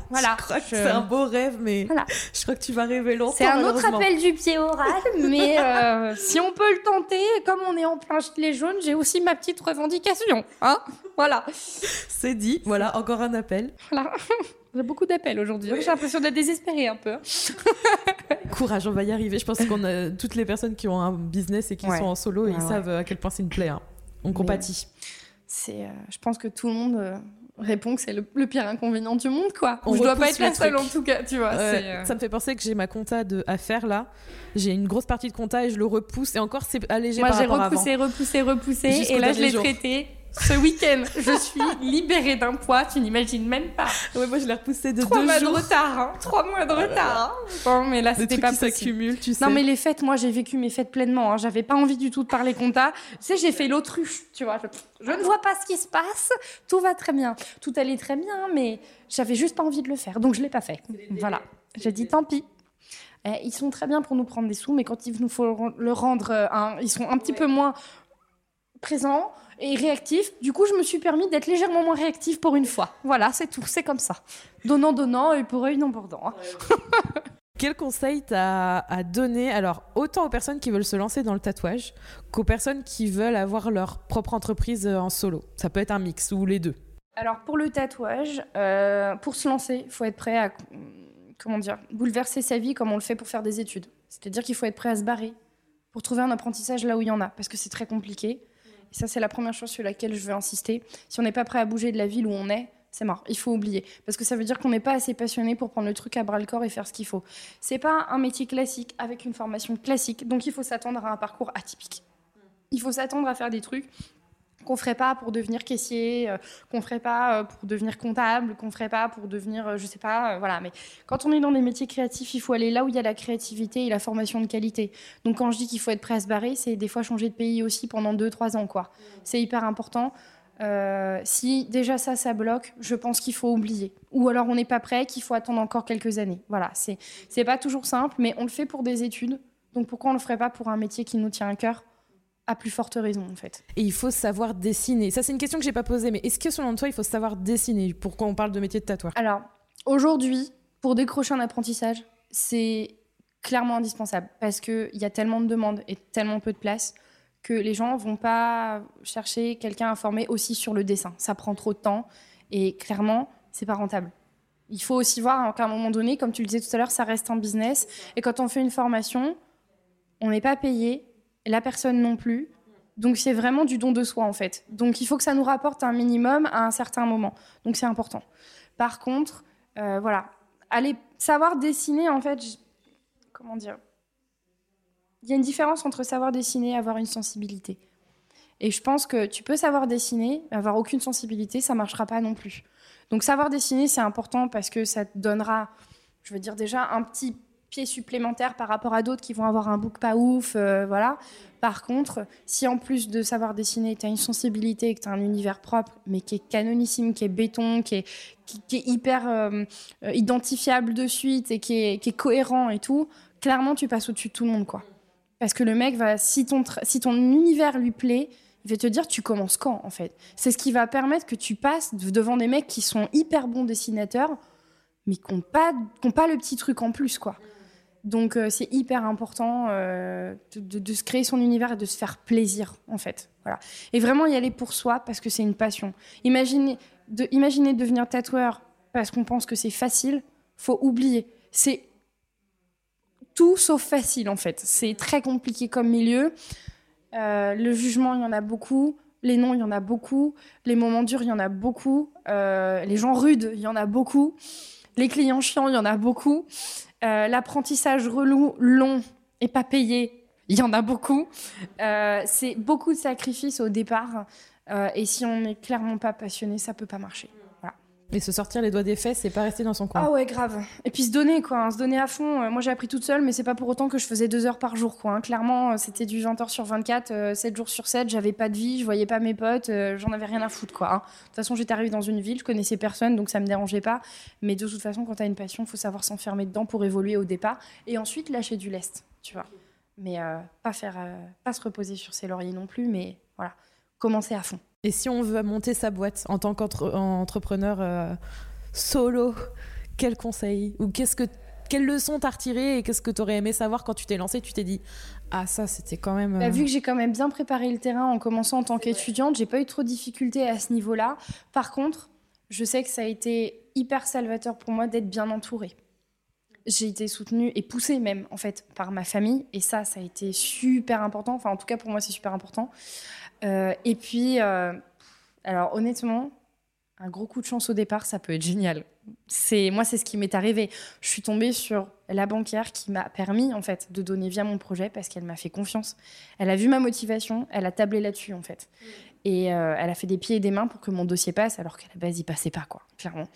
Voilà. je crois que Je- c'est un beau rêve, mais Voilà. je crois que tu vas rêver longtemps. C'est un autre appel du pied oral, mais euh, si on peut le tenter, comme on est en plein gilet jaune, j'ai aussi ma petite revendication. Hein voilà. C'est dit. Voilà, encore un appel. voilà. J'ai beaucoup d'appels aujourd'hui. J'ai l'impression d'être désespérée un peu. Courage, on va y arriver. Je pense qu'on a toutes les personnes qui ont un business et qui Ouais. sont en solo, Ouais, ils ouais. savent à quel point c'est une plaie. hein. On compatit. C'est, euh, je pense que tout le monde euh, répond que c'est le, le pire inconvénient du monde, quoi. On je dois pas être la le seule en tout cas, tu vois. Euh, Ça me fait penser que j'ai ma compta de, à faire là. J'ai une grosse partie de compta et je le repousse. Et encore, c'est allégé Moi, par j'ai rapport à avant. repoussé, repoussé, repoussé, Jusqu'au et là, je l'ai traité. Ce week-end, je suis libérée d'un poids, tu n'imagines même pas. Ouais, moi, je l'ai repoussé de Trois deux mois jours. de retard, hein. Trois mois de retard. hein. Bon, mais là, c'était pas qui possible. tu sais. Non, mais les fêtes, moi, j'ai vécu mes fêtes pleinement. hein. J'avais pas envie du tout de parler compta. Tu sais, j'ai fait l'autruche, tu vois. Je, je ne vois pas ce qui se passe. Tout va très bien. Tout allait très bien, mais j'avais juste pas envie de le faire. Donc, je l'ai pas fait. Voilà. J'ai dit, tant pis. Eh, ils sont très bien pour nous prendre des sous, mais quand il nous faut le rendre, euh, ils sont un petit peu moins présents et réactifs. Du coup, je me suis permis d'être légèrement moins réactive pour une fois. Voilà, c'est tout. C'est comme ça. Donnant, donnant, œil pour œil, non pour dent. hein. Quel conseil t'as à donner alors autant aux personnes qui veulent se lancer dans le tatouage qu'aux personnes qui veulent avoir leur propre entreprise euh, en solo? Ça peut être un mix ou les deux. Alors pour le tatouage, euh, pour se lancer, il faut être prêt à comment dire bouleverser sa vie comme on le fait pour faire des études. C'est-à-dire qu'il faut être prêt à se barrer pour trouver un apprentissage là où il y en a, parce que c'est très compliqué. Et ça, c'est la première chose sur laquelle je veux insister. Si on n'est pas prêt à bouger de la ville où on est, c'est mort. Il faut oublier, parce que ça veut dire qu'on n'est pas assez passionné pour prendre le truc à bras le corps et faire ce qu'il faut. C'est pas un métier classique avec une formation classique, donc il faut s'attendre à un parcours atypique. Il faut s'attendre à faire des trucs qu'on ferait pas pour devenir caissier, euh, qu'on ferait pas euh, pour devenir comptable, qu'on ferait pas pour devenir, euh, je sais pas, euh, voilà. Mais quand on est dans des métiers créatifs, il faut aller là où il y a la créativité et la formation de qualité. Donc quand je dis qu'il faut être prêt à se barrer, c'est des fois changer de pays aussi pendant 2-3 ans, quoi. C'est hyper important. Euh, si déjà ça, ça bloque, je pense qu'il faut oublier. Ou alors on n'est pas prêt, qu'il faut attendre encore quelques années. Voilà, c'est pas toujours simple, mais on le fait pour des études. Donc pourquoi on le ferait pas pour un métier qui nous tient à cœur? À plus forte raison, en fait. Et il faut savoir dessiner. Ça, c'est une question que j'ai pas posée, mais est-ce que selon toi, il faut savoir dessiner Pourquoi on parle de métier de tatoueur? Alors, aujourd'hui, pour décrocher un apprentissage, c'est clairement indispensable parce qu'il y a tellement de demandes et tellement peu de place que les gens vont pas chercher quelqu'un à former aussi sur le dessin. Ça prend trop de temps et clairement, c'est pas rentable. Il faut aussi voir qu'à un moment donné, comme tu le disais tout à l'heure, ça reste un business. Et quand on fait une formation, on n'est pas payé, la personne non plus. Donc c'est vraiment du don de soi en fait. Donc il faut que ça nous rapporte un minimum à un certain moment. Donc c'est important. Par contre, euh, voilà, aller savoir dessiner en fait, comment dire? Il y a une différence entre savoir dessiner et avoir une sensibilité. Et je pense que tu peux savoir dessiner, avoir aucune sensibilité, ça marchera pas non plus. Donc savoir dessiner, c'est important parce que ça te donnera, je veux dire déjà un petit pied supplémentaire par rapport à d'autres qui vont avoir un book pas ouf, euh, voilà. Par contre, si en plus de savoir dessiner, tu as une sensibilité, que tu as un univers propre, mais qui est canonissime, qui est béton, qui est, hyper euh, euh, identifiable de suite et qui est, cohérent et tout, clairement, tu passes au-dessus de tout le monde, quoi. Parce que le mec va, si ton, univers lui plaît, il va te dire tu commences quand, en fait? C'est ce qui va permettre que tu passes de- devant des mecs qui sont hyper bons dessinateurs, mais qui n'ont pas, qui pas le petit truc en plus, quoi. Donc euh, c'est hyper important euh, de, se créer son univers et de se faire plaisir en fait. Voilà. Et vraiment y aller pour soi parce que c'est une passion. Imaginez, de, devenir tatoueur parce qu'on pense que c'est facile, faut oublier. C'est tout sauf facile en fait. C'est très compliqué comme milieu. Euh, le jugement, il y en a beaucoup. Les noms, il y en a beaucoup. Les moments durs, il y en a beaucoup. Les gens rudes, il y en a beaucoup. Les clients chiants, il y en a beaucoup. Euh, L'apprentissage relou, long et pas payé, il y en a beaucoup. Euh, c'est beaucoup de sacrifices au départ. Euh, et si on n'est clairement pas passionné, ça peut pas marcher. Et se sortir les doigts des fesses, c'est pas rester dans son coin. Ah ouais, grave. Et puis se donner, quoi. hein, se donner à fond. Euh, moi, j'ai appris toute seule, mais c'est pas pour autant que je faisais deux heures par jour, quoi. hein. Clairement, euh, c'était du 20 heures sur 24, euh, 7 jours sur 7. J'avais pas de vie, je voyais pas mes potes, euh, j'en avais rien à foutre, quoi. hein. De toute façon, j'étais arrivée dans une ville, je connaissais personne, donc ça me dérangeait pas. Mais de toute façon, quand t'as une passion, faut savoir s'enfermer dedans pour évoluer au départ. Et ensuite, lâcher du lest, tu vois. Mais pas faire, pas se reposer sur ses lauriers non plus, mais voilà. Commencer à fond. Et si on veut monter sa boîte en tant qu'entrepreneur euh, solo, quel conseil Ou qu'est-ce que quelle leçon t'as retiré et qu'est-ce que t'aurais aimé savoir quand tu t'es lancé Tu t'es dit ah ça c'était quand même. Bah, euh, vu que j'ai quand même bien préparé le terrain en commençant en tant qu'étudiante, j'ai pas eu trop de difficultés à ce niveau-là. Par contre, je sais que ça a été hyper salvateur pour moi d'être bien entourée. J'ai été soutenue et poussée même en fait par ma famille et ça, ça a été super important. Enfin, en tout cas pour moi, c'est super important. Euh, et puis, euh, alors honnêtement, un gros coup de chance au départ, ça peut être génial. C'est moi, c'est ce qui m'est arrivé. Je suis tombée sur la banquière qui m'a permis en fait de donner via mon projet parce qu'elle m'a fait confiance. Elle a vu ma motivation, elle a tablé là-dessus en fait. Et euh, elle a fait des pieds et des mains pour que mon dossier passe, alors qu'à la base, il passait pas, quoi, clairement.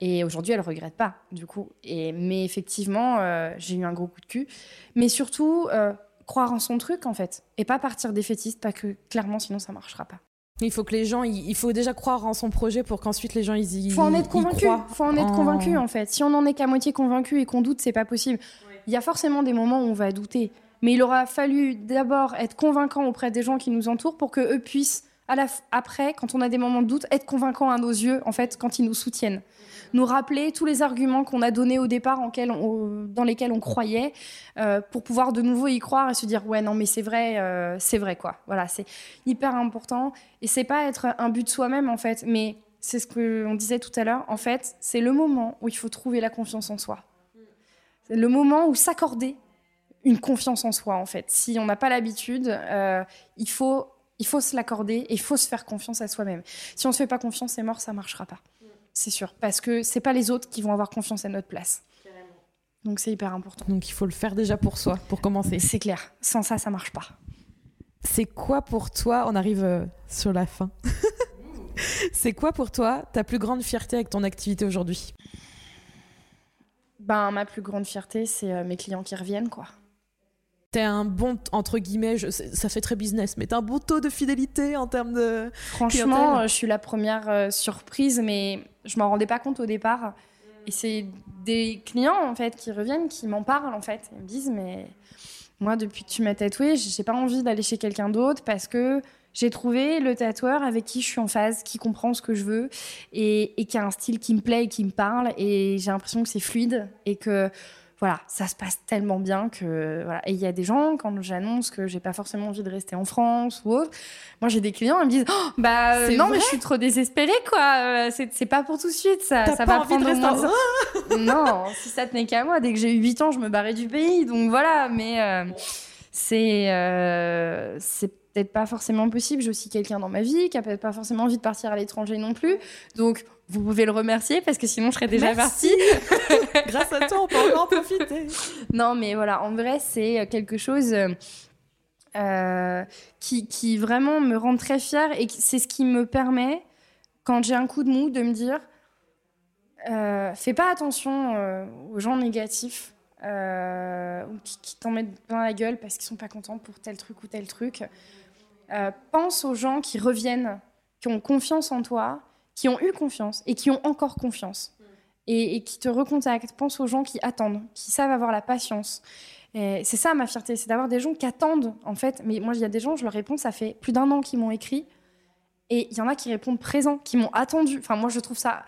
Et aujourd'hui, elle regrette pas, du coup. Et, mais effectivement, euh, j'ai eu un gros coup de cul. Mais surtout, euh, croire en son truc, en fait. Et pas partir défaitiste, pas que clairement, sinon ça marchera pas. Il faut que les gens, il faut déjà croire en son projet pour qu'ensuite les gens ils y Faut en être convaincu. Faut en être en- convaincu en fait. Si on en est qu'à moitié convaincu et qu'on doute, c'est pas possible. Il y a forcément des moments où on va douter, mais il aura fallu d'abord être convaincant auprès des gens qui nous entourent pour que eux puissent après, quand on a des moments de doute, être convaincants à nos yeux en fait quand ils nous soutiennent. Nous rappeler tous les arguments qu'on a donnés au départ dans lesquels on croyait euh, pour pouvoir de nouveau y croire et se dire ouais non mais c'est vrai euh, c'est vrai quoi. Voilà c'est hyper important et c'est pas être un but soi-même en fait, mais c'est ce qu'on disait tout à l'heure. En fait, c'est le moment où il faut trouver la confiance en soi. C'est le moment où s'accorder une confiance en soi, en fait. Si on n'a pas l'habitude, euh, il, faut, il faut se l'accorder et il faut se faire confiance à soi-même. Si on ne se fait pas confiance, c'est mort, ça marchera pas. C'est sûr. Parce que c'est pas les autres qui vont avoir confiance à notre place. Donc c'est hyper important. Donc il faut le faire déjà pour soi, pour commencer. C'est clair. Sans ça, ça marche pas. C'est quoi pour toi On arrive euh, sur la fin. C'est quoi pour toi ta plus grande fierté avec ton activité aujourd'hui? Ben, ma plus grande fierté, c'est euh, mes clients qui reviennent, quoi. T'as un bon, entre guillemets, je- ça fait très business, mais t'as un bon taux de fidélité en termes de. Franchement, Clientèle. euh, je suis la première euh, surprise, mais je m'en rendais pas compte au départ. Et c'est des clients en fait qui reviennent, qui m'en parlent en fait. Ils me disent mais moi depuis que tu m'as tatoué, j'ai pas envie d'aller chez quelqu'un d'autre parce que j'ai trouvé le tatoueur avec qui je suis en phase, qui comprend ce que je veux et, et qui a un style qui me plaît et qui me parle. Et j'ai l'impression que c'est fluide et que voilà, ça se passe tellement bien que voilà. Et il y a des gens quand j'annonce que j'ai pas forcément envie de rester en France ou autre, moi j'ai des clients ils me disent oh, bah euh, non mais je suis trop désespérée quoi, Euh, c'est pas pour tout de suite ça, ça pas va envie de prendre au rester en- non, si ça tenait qu'à moi, dès que j'ai eu 8 ans, je me barrais du pays. Donc voilà, mais euh, c'est euh, c'est peut-être pas forcément possible. J'ai aussi quelqu'un dans ma vie qui a peut-être pas forcément envie de partir à l'étranger non plus. Donc vous pouvez le remercier parce que sinon je serais déjà Merci. partie. Grâce à toi, on peut encore en profiter. Non, mais voilà, en vrai, c'est quelque chose euh, euh, qui, qui vraiment me rend très fière et c'est ce qui me permet, quand j'ai un coup de mou, de me dire euh, fais pas attention euh, aux gens négatifs euh, ou qui, qui t'en mettent plein la gueule parce qu'ils sont pas contents pour tel truc ou tel truc. Euh, pense aux gens qui reviennent, qui ont confiance en toi, qui ont eu confiance et qui ont encore confiance et, et qui te recontactent. Pense aux gens qui attendent, qui savent avoir la patience. C'est ça ma fierté, c'est d'avoir des gens qui attendent en fait. Mais moi, il y a des gens, je leur réponds, ça fait plus d'un an qu'ils m'ont écrit. Et il y en a qui répondent présent, qui m'ont attendu. Enfin, moi, je trouve ça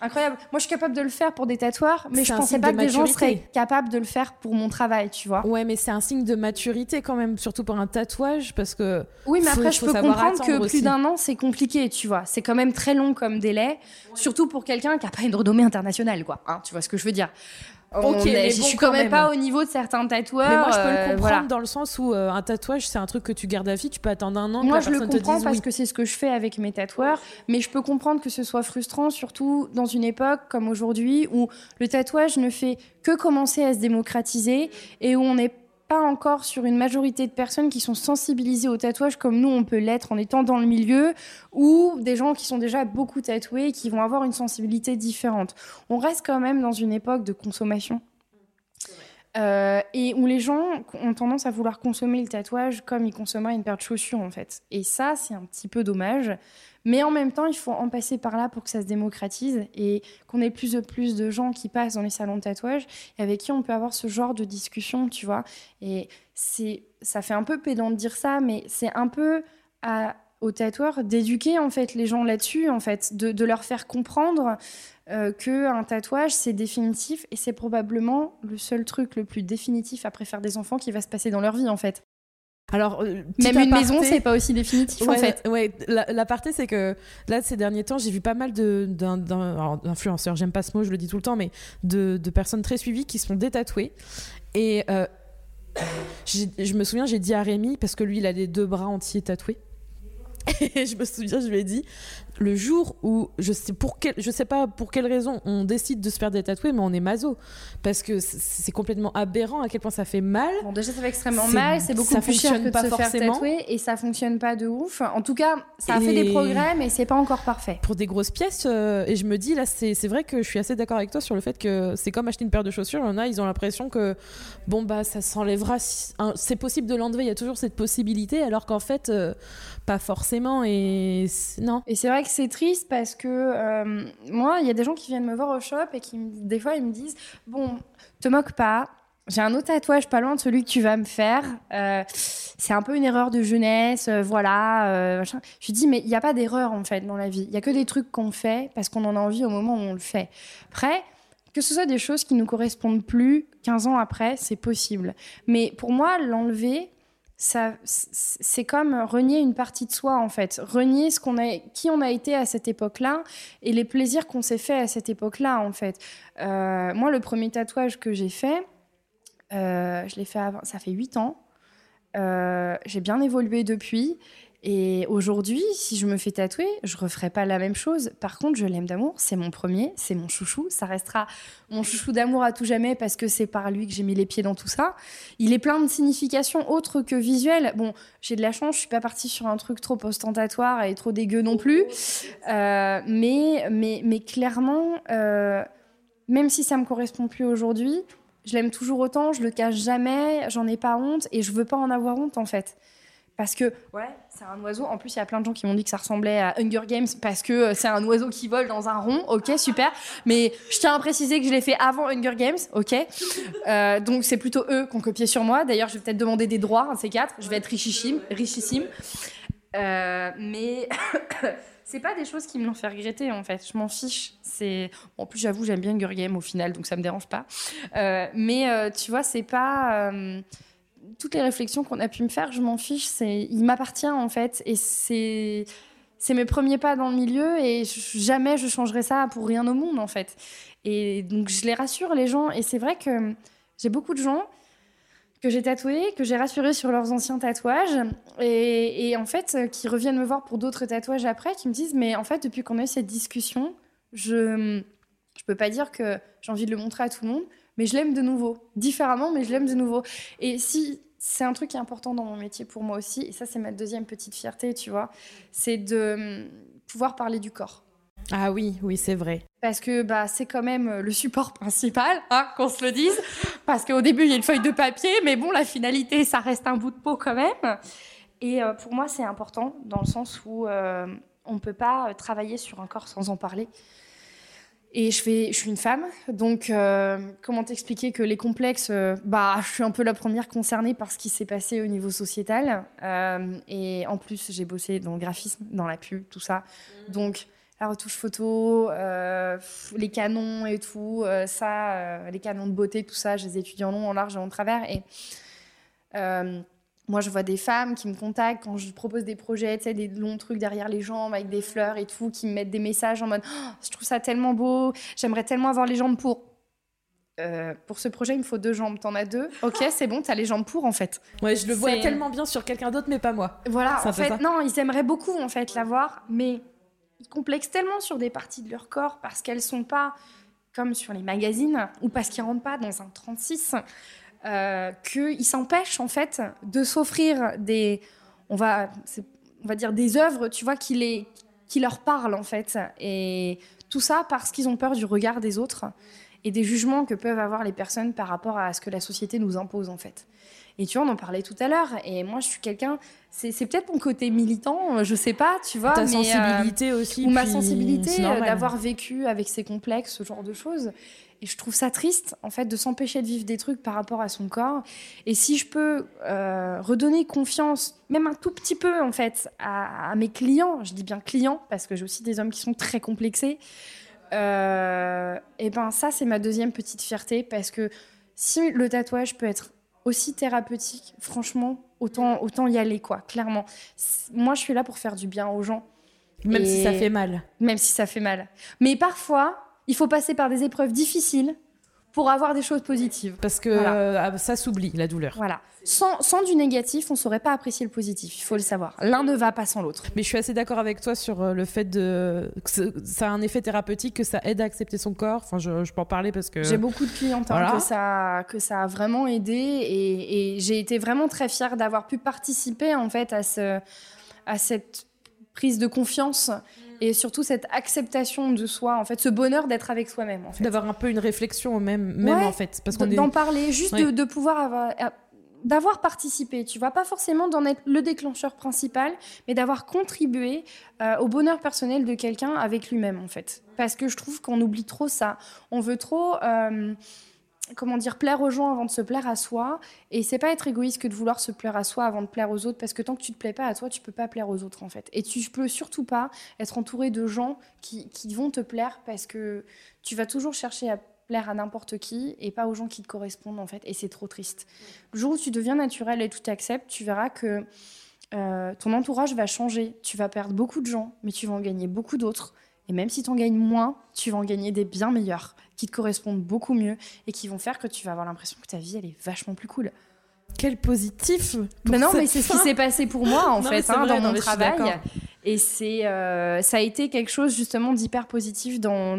incroyable. Moi, je suis capable de le faire pour des tatoueurs, mais je pensais pas de que des gens maturité. seraient capables de le faire pour mon travail, tu vois. Ouais, mais c'est un signe de maturité quand même, surtout pour un tatouage, parce que Oui, mais Faut- après, je peux comprendre que plus d'un an, c'est compliqué, tu vois. C'est quand même très long comme délai, surtout pour quelqu'un qui n'a pas une renommée internationale, quoi. Hein, tu vois ce que je veux dire Ok, est- mais je bon, suis quand quand même même. pas au niveau de certains tatoueurs. Mais moi, je peux euh, le comprendre voilà. dans le sens où euh, un tatouage, c'est un truc que tu gardes à vie. Tu peux attendre un an. que Moi, la je le comprends parce oui. que c'est ce que je fais avec mes tatoueurs, mais je peux comprendre que ce soit frustrant, surtout dans une époque comme aujourd'hui où le tatouage ne fait que commencer à se démocratiser et où on n'est pas encore sur une majorité de personnes qui sont sensibilisées au tatouage comme nous on peut l'être en étant dans le milieu ou des gens qui sont déjà beaucoup tatoués et qui vont avoir une sensibilité différente. On reste quand même dans une époque de consommation. Euh, et où les gens ont tendance à vouloir consommer le tatouage comme ils consommeraient une paire de chaussures en fait. Et ça, c'est un petit peu dommage. Mais en même temps, il faut en passer par là pour que ça se démocratise et qu'on ait plus de plus de gens qui passent dans les salons de tatouage et avec qui on peut avoir ce genre de discussion, tu vois. Et c'est, ça fait un peu pédant de dire ça, mais c'est un peu à, aux tatoueurs d'éduquer en fait les gens là-dessus, en fait, de, leur faire comprendre euh, que un tatouage c'est définitif et c'est probablement le seul truc le plus définitif après faire des enfants qui va se passer dans leur vie en fait. Alors, euh, Même une maison, c'est pas aussi définitif en Ouais, fait. ouais, l'aparté, c'est que là, ces derniers temps, j'ai vu pas mal d'influenceurs, j'aime pas ce mot, je le dis tout le temps, mais de, de personnes très suivies qui se font détatouer. Et euh, je me souviens, j'ai dit à Rémi, parce que lui, il a les deux bras entiers tatoués. Et je me souviens, je lui ai dit, le jour où, je sais, pour quel, je sais pas pour quelle raison, on décide de se faire détatouer, mais on est maso. Parce que c'est- complètement aberrant à quel point ça fait mal. Bon, déjà, ça fait extrêmement mal, c'est beaucoup ça plus cher que de pas se faire forcément. tatouer et ça fonctionne pas de ouf. En tout cas, ça a fait des progrès, mais c'est pas encore parfait. pour des grosses pièces. euh, et je me dis, là, c'est vrai que je suis assez d'accord avec toi sur le fait que c'est comme acheter une paire de chaussures. Il y en a, ils ont l'impression que, bon, bah, ça s'enlèvera. si- C'est possible de l'enlever, il y a toujours cette possibilité, alors qu'en fait, euh, pas forcément. Et non. Et c'est vrai que c'est triste parce que euh, moi, il y a des gens qui viennent me voir au shop et qui, des fois, ils me disent Bon, te moque pas. J'ai un autre tatouage pas loin de celui que tu vas me faire. Euh, c'est un peu une erreur de jeunesse, euh, voilà. Je dis, mais il n'y a pas d'erreur en fait dans la vie. Il y a que des trucs qu'on fait parce qu'on en a envie au moment où on le fait. Après, que ce soit des choses qui nous correspondent plus 15 ans après, c'est possible. Mais pour moi, l'enlever, ça, c'est comme renier une partie de soi en fait, renier ce qu'on a, qui on a été à cette époque-là et les plaisirs qu'on s'est fait à cette époque-là en fait. Euh, moi, le premier tatouage que j'ai fait, euh, je l'ai fait avant, ça fait 8 ans. Euh, j'ai bien évolué depuis. Et aujourd'hui, si je me fais tatouer, je referai pas la même chose. Par contre, je l'aime d'amour. C'est mon premier, c'est mon chouchou. Ça restera mon chouchou d'amour à tout jamais parce que c'est par lui que j'ai mis les pieds dans tout ça. Il est plein de significations autres que visuelles. Bon, j'ai de la chance, je suis pas partie sur un truc trop ostentatoire et trop dégueu non plus. Euh, mais, mais, mais clairement, euh, même si ça me correspond plus aujourd'hui, je l'aime toujours autant, je le cache jamais, j'en ai pas honte et je veux pas en avoir honte en fait. Parce que, ouais, c'est un oiseau. En plus, il y a plein de gens qui m'ont dit que ça ressemblait à Hunger Games parce que euh, c'est un oiseau qui vole dans un rond. Ok, super. Mais je tiens à préciser que je l'ai fait avant Hunger Games. Ok. Euh, donc, c'est plutôt eux qui ont copié sur moi. D'ailleurs, je vais peut-être demander des droits, un de ces quatre. Je vais être richissime. richissime. Euh, mais c'est pas des choses qui me l'ont fait regretter en fait. Je m'en fiche. C'est en plus j'avoue j'aime bien Hunger Games au final donc ça me dérange pas. Euh, mais euh, tu vois c'est pas euh, toutes les réflexions qu'on a pu me faire je m'en fiche. C'est il m'appartient en fait et c'est c'est mes premiers pas dans le milieu et jamais je changerai ça pour rien au monde en fait. Et donc je les rassure les gens et c'est vrai que j'ai beaucoup de gens que j'ai tatoués, que j'ai rassurés sur leurs anciens tatouages, et, et en fait, qui reviennent me voir pour d'autres tatouages après, qui me disent, mais en fait, depuis qu'on a eu cette discussion, je je peux pas dire que j'ai envie de le montrer à tout le monde, mais je l'aime de nouveau, différemment, mais je l'aime de nouveau. Et si c'est un truc qui est important dans mon métier pour moi aussi, et ça c'est ma deuxième petite fierté, tu vois, c'est de hum, pouvoir parler du corps. Ah oui, oui, c'est vrai. Parce que bah, c'est quand même euh, le support principal, hein, qu'on se le dise. Parce qu'au début, il y a une feuille de papier, mais bon, la finalité, ça reste un bout de peau quand même. Et euh, pour moi, c'est important dans le sens où euh, on ne peut pas travailler sur un corps sans en parler. Et je, fais, je suis une femme, donc euh, comment t'expliquer que les complexes, euh, bah, je suis un peu la première concernée par ce qui s'est passé au niveau sociétal. Euh, et en plus, j'ai bossé dans le graphisme, dans la pub, tout ça. Donc, la retouche photo, les canons et tout, ça, les canons de beauté, tout ça, je les étudie en long, en large et en travers. Et moi, je vois des femmes qui me contactent quand je propose des projets, tu sais, des longs trucs derrière les jambes avec des fleurs et tout, qui me mettent des messages en mode Oh, Je trouve ça tellement beau, j'aimerais tellement avoir les jambes pour. Euh, pour ce projet, il me faut deux jambes. T'en as deux? Ok, c'est bon, t'as les jambes pour en fait. Ouais, je le vois tellement bien sur quelqu'un d'autre, mais pas moi. Voilà, Ça en fait fait, non, ils aimeraient beaucoup en fait l'avoir, mais ils complexent tellement sur des parties de leur corps parce qu'elles sont pas comme sur les magazines ou parce qu'ils rentrent pas dans un 36 euh, qu'ils s'empêchent en fait de s'offrir des, on va, on va dire des œuvres, tu vois, qui les, qui leur parlent en fait, et tout ça parce qu'ils ont peur du regard des autres et des jugements que peuvent avoir les personnes par rapport à ce que la société nous impose en fait. Et tu vois, on en parlait tout à l'heure. Et moi, je suis quelqu'un. C'est peut-être mon côté militant, je sais pas, tu vois. Ta mais, euh, sensibilité aussi. ou ma sensibilité euh, d'avoir vécu avec ces complexes, ce genre de choses. Et je trouve ça triste, en fait, de s'empêcher de vivre des trucs par rapport à son corps. Et si je peux euh, redonner confiance, même un tout petit peu, en fait, à, à mes clients, je dis bien clients, parce que j'ai aussi des hommes qui sont très complexés, euh, et ben ça, c'est ma deuxième petite fierté, parce que si le tatouage peut être aussi thérapeutique, franchement, autant, autant y aller, quoi, clairement. Moi, je suis là pour faire du bien aux gens. Même si ça fait mal. Même si ça fait mal. Mais parfois, il faut passer par des épreuves difficiles pour avoir des choses positives. Parce que euh, ça s'oublie, la douleur. Voilà. Sans, sans, du négatif, on ne saurait pas apprécier le positif, il faut le savoir. L'un ne va pas sans l'autre. Mais je suis assez d'accord avec toi sur euh, le fait de... que ça a un effet thérapeutique, que ça aide à accepter son corps. Enfin, je, je peux en parler parce que... J'ai beaucoup de clientes hein, que, ça, que ça a vraiment aidé et, et j'ai été vraiment très fière d'avoir pu participer en fait à, ce, à cette prise de confiance et surtout cette acceptation de soi, en fait, ce bonheur d'être avec soi-même. En fait. D'avoir un peu une réflexion même, même en fait. Parce qu'on D'en parler, juste de, pouvoir avoir d'avoir participé, tu vois, pas forcément d'en être le déclencheur principal, mais d'avoir contribué euh, au bonheur personnel de quelqu'un avec lui-même, en fait. Parce que je trouve qu'on oublie trop ça. On veut trop euh, comment dire, plaire aux gens avant de se plaire à soi. Et c'est pas être égoïste que de vouloir se plaire à soi avant de plaire aux autres, parce que tant que tu te plais pas à toi, tu peux pas plaire aux autres en fait. Et tu peux surtout pas être entouré de gens qui, vont te plaire parce que tu vas toujours chercher à plaire à n'importe qui et pas aux gens qui te correspondent en fait. Et c'est trop triste. Le jour où tu deviens naturel et tout t'acceptes, tu verras que euh, ton entourage va changer. Tu vas perdre beaucoup de gens, mais tu vas en gagner beaucoup d'autres. Et même si tu en gagnes moins, tu vas en gagner des bien meilleurs, qui te correspondent beaucoup mieux et qui vont faire que tu vas avoir l'impression que ta vie, elle est vachement plus cool. Quel positif mais Non, mais c'est ce qui s'est passé pour moi, en fait, hein, dans mon travail. Et c'est, euh, ça a été quelque chose, justement, d'hyper positif dans...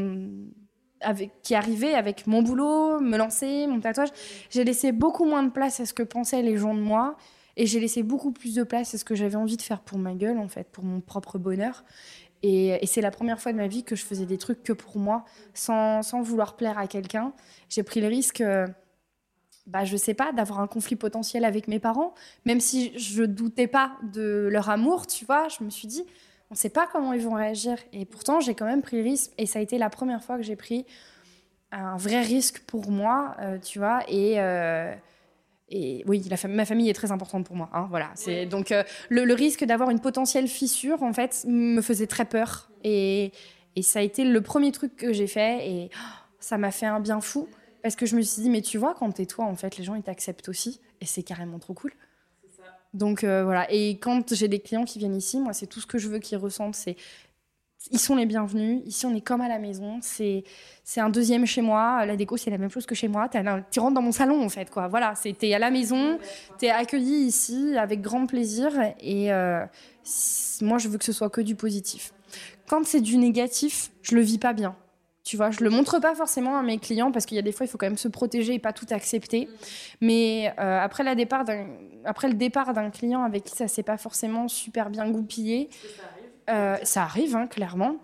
Avec, qui arrivait avec mon boulot, me lancer, mon tatouage. J'ai laissé beaucoup moins de place à ce que pensaient les gens de moi. Et j'ai laissé beaucoup plus de place à ce que j'avais envie de faire pour ma gueule, en fait, pour mon propre bonheur. Et, c'est la première fois de ma vie que je faisais des trucs que pour moi, sans, sans vouloir plaire à quelqu'un. J'ai pris le risque, euh, bah, je sais pas, d'avoir un conflit potentiel avec mes parents. Même si je doutais pas de leur amour, tu vois, je me suis dit, on ne sait pas comment ils vont réagir. Et pourtant, j'ai quand même pris le risque. Et ça a été la première fois que j'ai pris un vrai risque pour moi, euh, tu vois. Et. Euh, et oui, ma famille est très importante pour moi. Hein, voilà. C'est donc euh, le, risque d'avoir une potentielle fissure, en fait, me faisait très peur. Et, et ça a été le premier truc que j'ai fait, et oh, ça m'a fait un bien fou parce que je me suis dit, mais tu vois, quand t'es toi, en fait, les gens ils t'acceptent aussi, et c'est carrément trop cool. Donc euh, voilà. Et quand j'ai des clients qui viennent ici, moi, c'est tout ce que je veux qu'ils ressentent, c'est ils sont les bienvenus. Ici, on est comme à la maison. C'est c'est un deuxième chez moi. La déco, c'est la même chose que chez moi. Tu rentres dans mon salon, en fait, quoi. Voilà, es à la maison, tu es accueilli ici avec grand plaisir. Et euh, moi, je veux que ce soit que du positif. Quand c'est du négatif, je le vis pas bien. Tu vois, je le montre pas forcément à mes clients parce qu'il y a des fois, il faut quand même se protéger et pas tout accepter. Mais euh, après, après le départ d'un client avec qui ça s'est pas forcément super bien goupillé, euh, ça arrive, hein, clairement.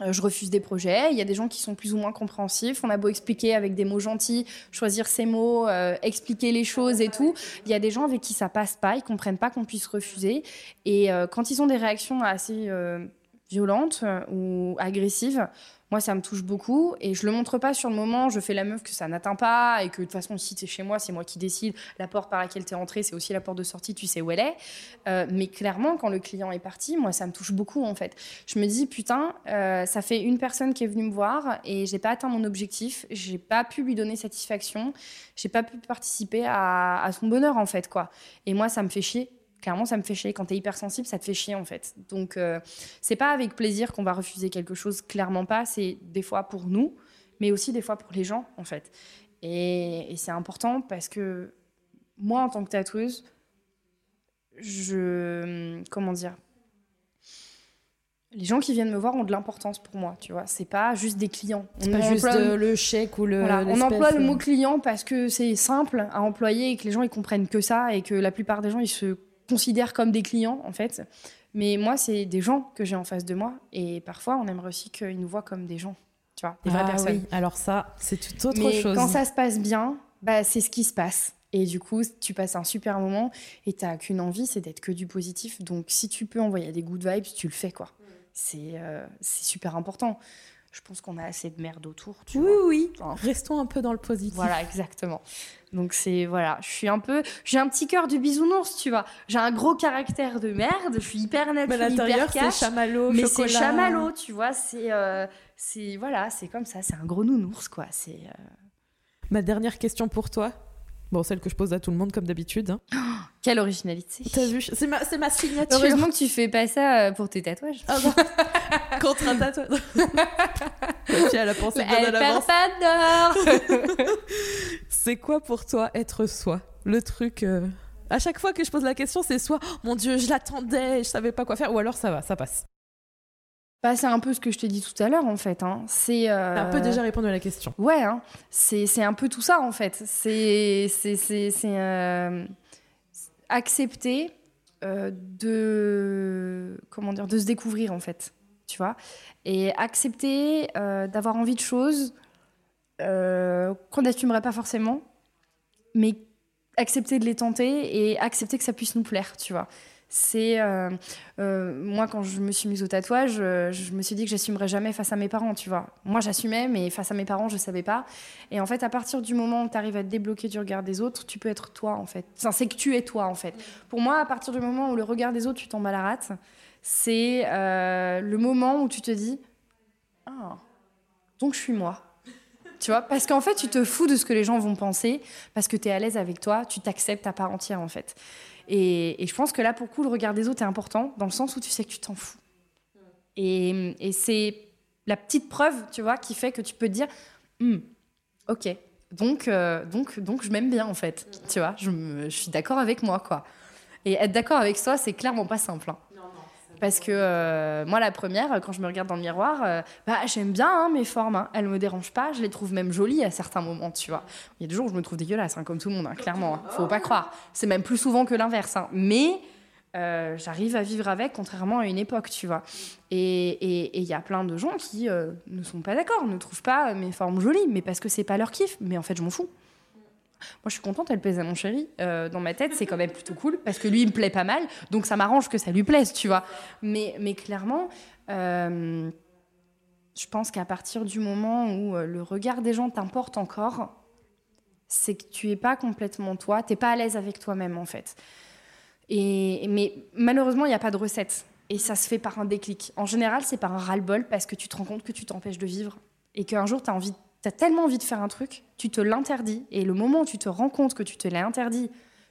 Euh, je refuse des projets. Il y a des gens qui sont plus ou moins compréhensifs. On a beau expliquer avec des mots gentils, choisir ses mots, euh, expliquer les choses et tout. Il y a des gens avec qui ça passe pas, ils comprennent pas qu'on puisse refuser. Et quand ils ont des réactions assez violentes ou agressives, moi, ça me touche beaucoup et je le montre pas sur le moment. Je fais la meuf que ça n'atteint pas et que de toute façon, si tu es chez moi, c'est moi qui décide. La porte par laquelle tu es entrée, c'est aussi la porte de sortie, tu sais où elle est. Euh, mais clairement, quand le client est parti, moi, ça me touche beaucoup en fait. Je me dis, putain, euh, ça fait une personne qui est venue me voir et j'ai pas atteint mon objectif. J'ai pas pu lui donner satisfaction. J'ai pas pu participer à, à son bonheur en fait, quoi. Et moi, ça me fait chier clairement, ça me fait chier. Quand tu es hypersensible, ça te fait chier en fait. Donc, euh, c'est pas avec plaisir qu'on va refuser quelque chose, clairement pas. C'est des fois pour nous, mais aussi des fois pour les gens en fait. Et, c'est important parce que moi, en tant que tatoueuse, je. Comment dire les gens qui viennent me voir ont de l'importance pour moi, tu vois. C'est pas juste des clients. C'est pas juste le chèque ou le. on emploie le mot client parce que c'est simple à employer et que les gens ils comprennent que ça et que la plupart des gens ils se considère comme des clients, en fait. Mais moi, c'est des gens que j'ai en face de moi. Et parfois, on aimerait aussi qu'ils nous voient comme des gens, tu vois, des vraies ah personnes. Oui. Alors ça, c'est tout autre Mais chose. quand ça se passe bien, bah, c'est ce qui se passe. Et du coup, tu passes un super moment et tu n'as qu'une envie, c'est d'être que du positif. Donc, si tu peux envoyer des good vibes, tu le fais, quoi. C'est euh, c'est super important je pense qu'on a assez de merde autour. Tu oui, oui. Restons un peu dans le positif. Voilà, exactement. Donc c'est voilà, je suis un peu, j'ai un petit cœur du bisounours, tu vois. J'ai un gros caractère de merde. Je suis hyper nette, mais hyper c'est chamallow, mais c'est chamallow, tu vois. C'est euh, c'est voilà, c'est comme ça. C'est un gros nounours, quoi. C'est. Euh, Ma dernière question pour toi. Bon, celle que je pose à tout le monde comme d'habitude. hein. Quelle originalité. T'as vu C'est ma, ma signature. Heureusement que tu fais pas ça euh, pour tes tatouages. Ah bon Contre un tatouage. Fille, elle a pensé bien à Elle l'avance. C'est quoi pour toi être soi? Le truc. euh, À chaque fois que je pose la question, c'est soit Oh, mon Dieu, je l'attendais, je savais pas quoi faire, ou alors ça va, ça passe. Bah, c'est un peu ce que je t'ai dit tout à l'heure en fait. hein. C'est euh, un peu déjà répondu à la question. Ouais, hein. c'est un peu tout ça en fait. C'est euh, accepter euh, de comment dire de se découvrir en fait, tu vois, et accepter euh, d'avoir envie de choses euh, qu'on n'assumerait pas forcément, mais accepter de les tenter et accepter que ça puisse nous plaire, tu vois. C'est euh, euh, moi quand je me suis mise au tatouage, euh, je me suis dit que j'assumerais jamais face à mes parents, tu vois. Moi j'assumais, mais face à mes parents je savais pas. Et en fait, à partir du moment où tu arrives à te débloquer du regard des autres, tu peux être toi en fait. Enfin, c'est que tu es toi en fait. Pour moi, à partir du moment où le regard des autres, tu tombes à la rate, c'est euh, le moment où tu te dis ah donc je suis moi. Tu vois, parce qu'en fait, tu te fous de ce que les gens vont penser, parce que tu es à l'aise avec toi, tu t'acceptes à part entière, en fait. Et, je pense que là, pour le coup, le regard des autres est important, dans le sens où tu sais que tu t'en fous. Et, c'est la petite preuve, tu vois, qui fait que tu peux te dire, Hmm, ok, donc, euh, donc, donc je m'aime bien, en fait. Tu vois, je suis d'accord avec moi, quoi. Et être d'accord avec soi, c'est clairement pas simple. hein. Parce que euh, moi, la première, quand je me regarde dans le miroir, euh, bah, j'aime bien hein, mes formes. hein. Elles me dérangent pas. Je les trouve même jolies à certains moments, tu vois. Il y a des jours où je me trouve dégueulasse, hein, comme tout le monde, hein, clairement. Faut pas croire. C'est même plus souvent que l'inverse. Mais euh, j'arrive à vivre avec, contrairement à une époque, tu vois. Et il y a plein de gens qui ne sont pas d'accord, ne trouvent pas mes formes jolies, mais parce que c'est pas leur kiff. Mais en fait, je m'en fous. Moi, je suis contente, elle plaise à mon chéri. Euh, dans ma tête, c'est quand même plutôt cool parce que lui, il me plaît pas mal. Donc, ça m'arrange que ça lui plaise, tu vois. Mais, mais clairement, euh, je pense qu'à partir du moment où euh, le regard des gens t'importe encore, c'est que tu es pas complètement toi, t'es pas à l'aise avec toi-même, en fait. Et, mais malheureusement, il n'y a pas de recette. Et ça se fait par un déclic. En général, c'est par un ras-le-bol parce que tu te rends compte que tu t'empêches de vivre. Et qu'un jour, tu as envie T'as tellement envie de faire un truc, tu te l'interdis. Et le moment où tu te rends compte que tu te l'as interdit,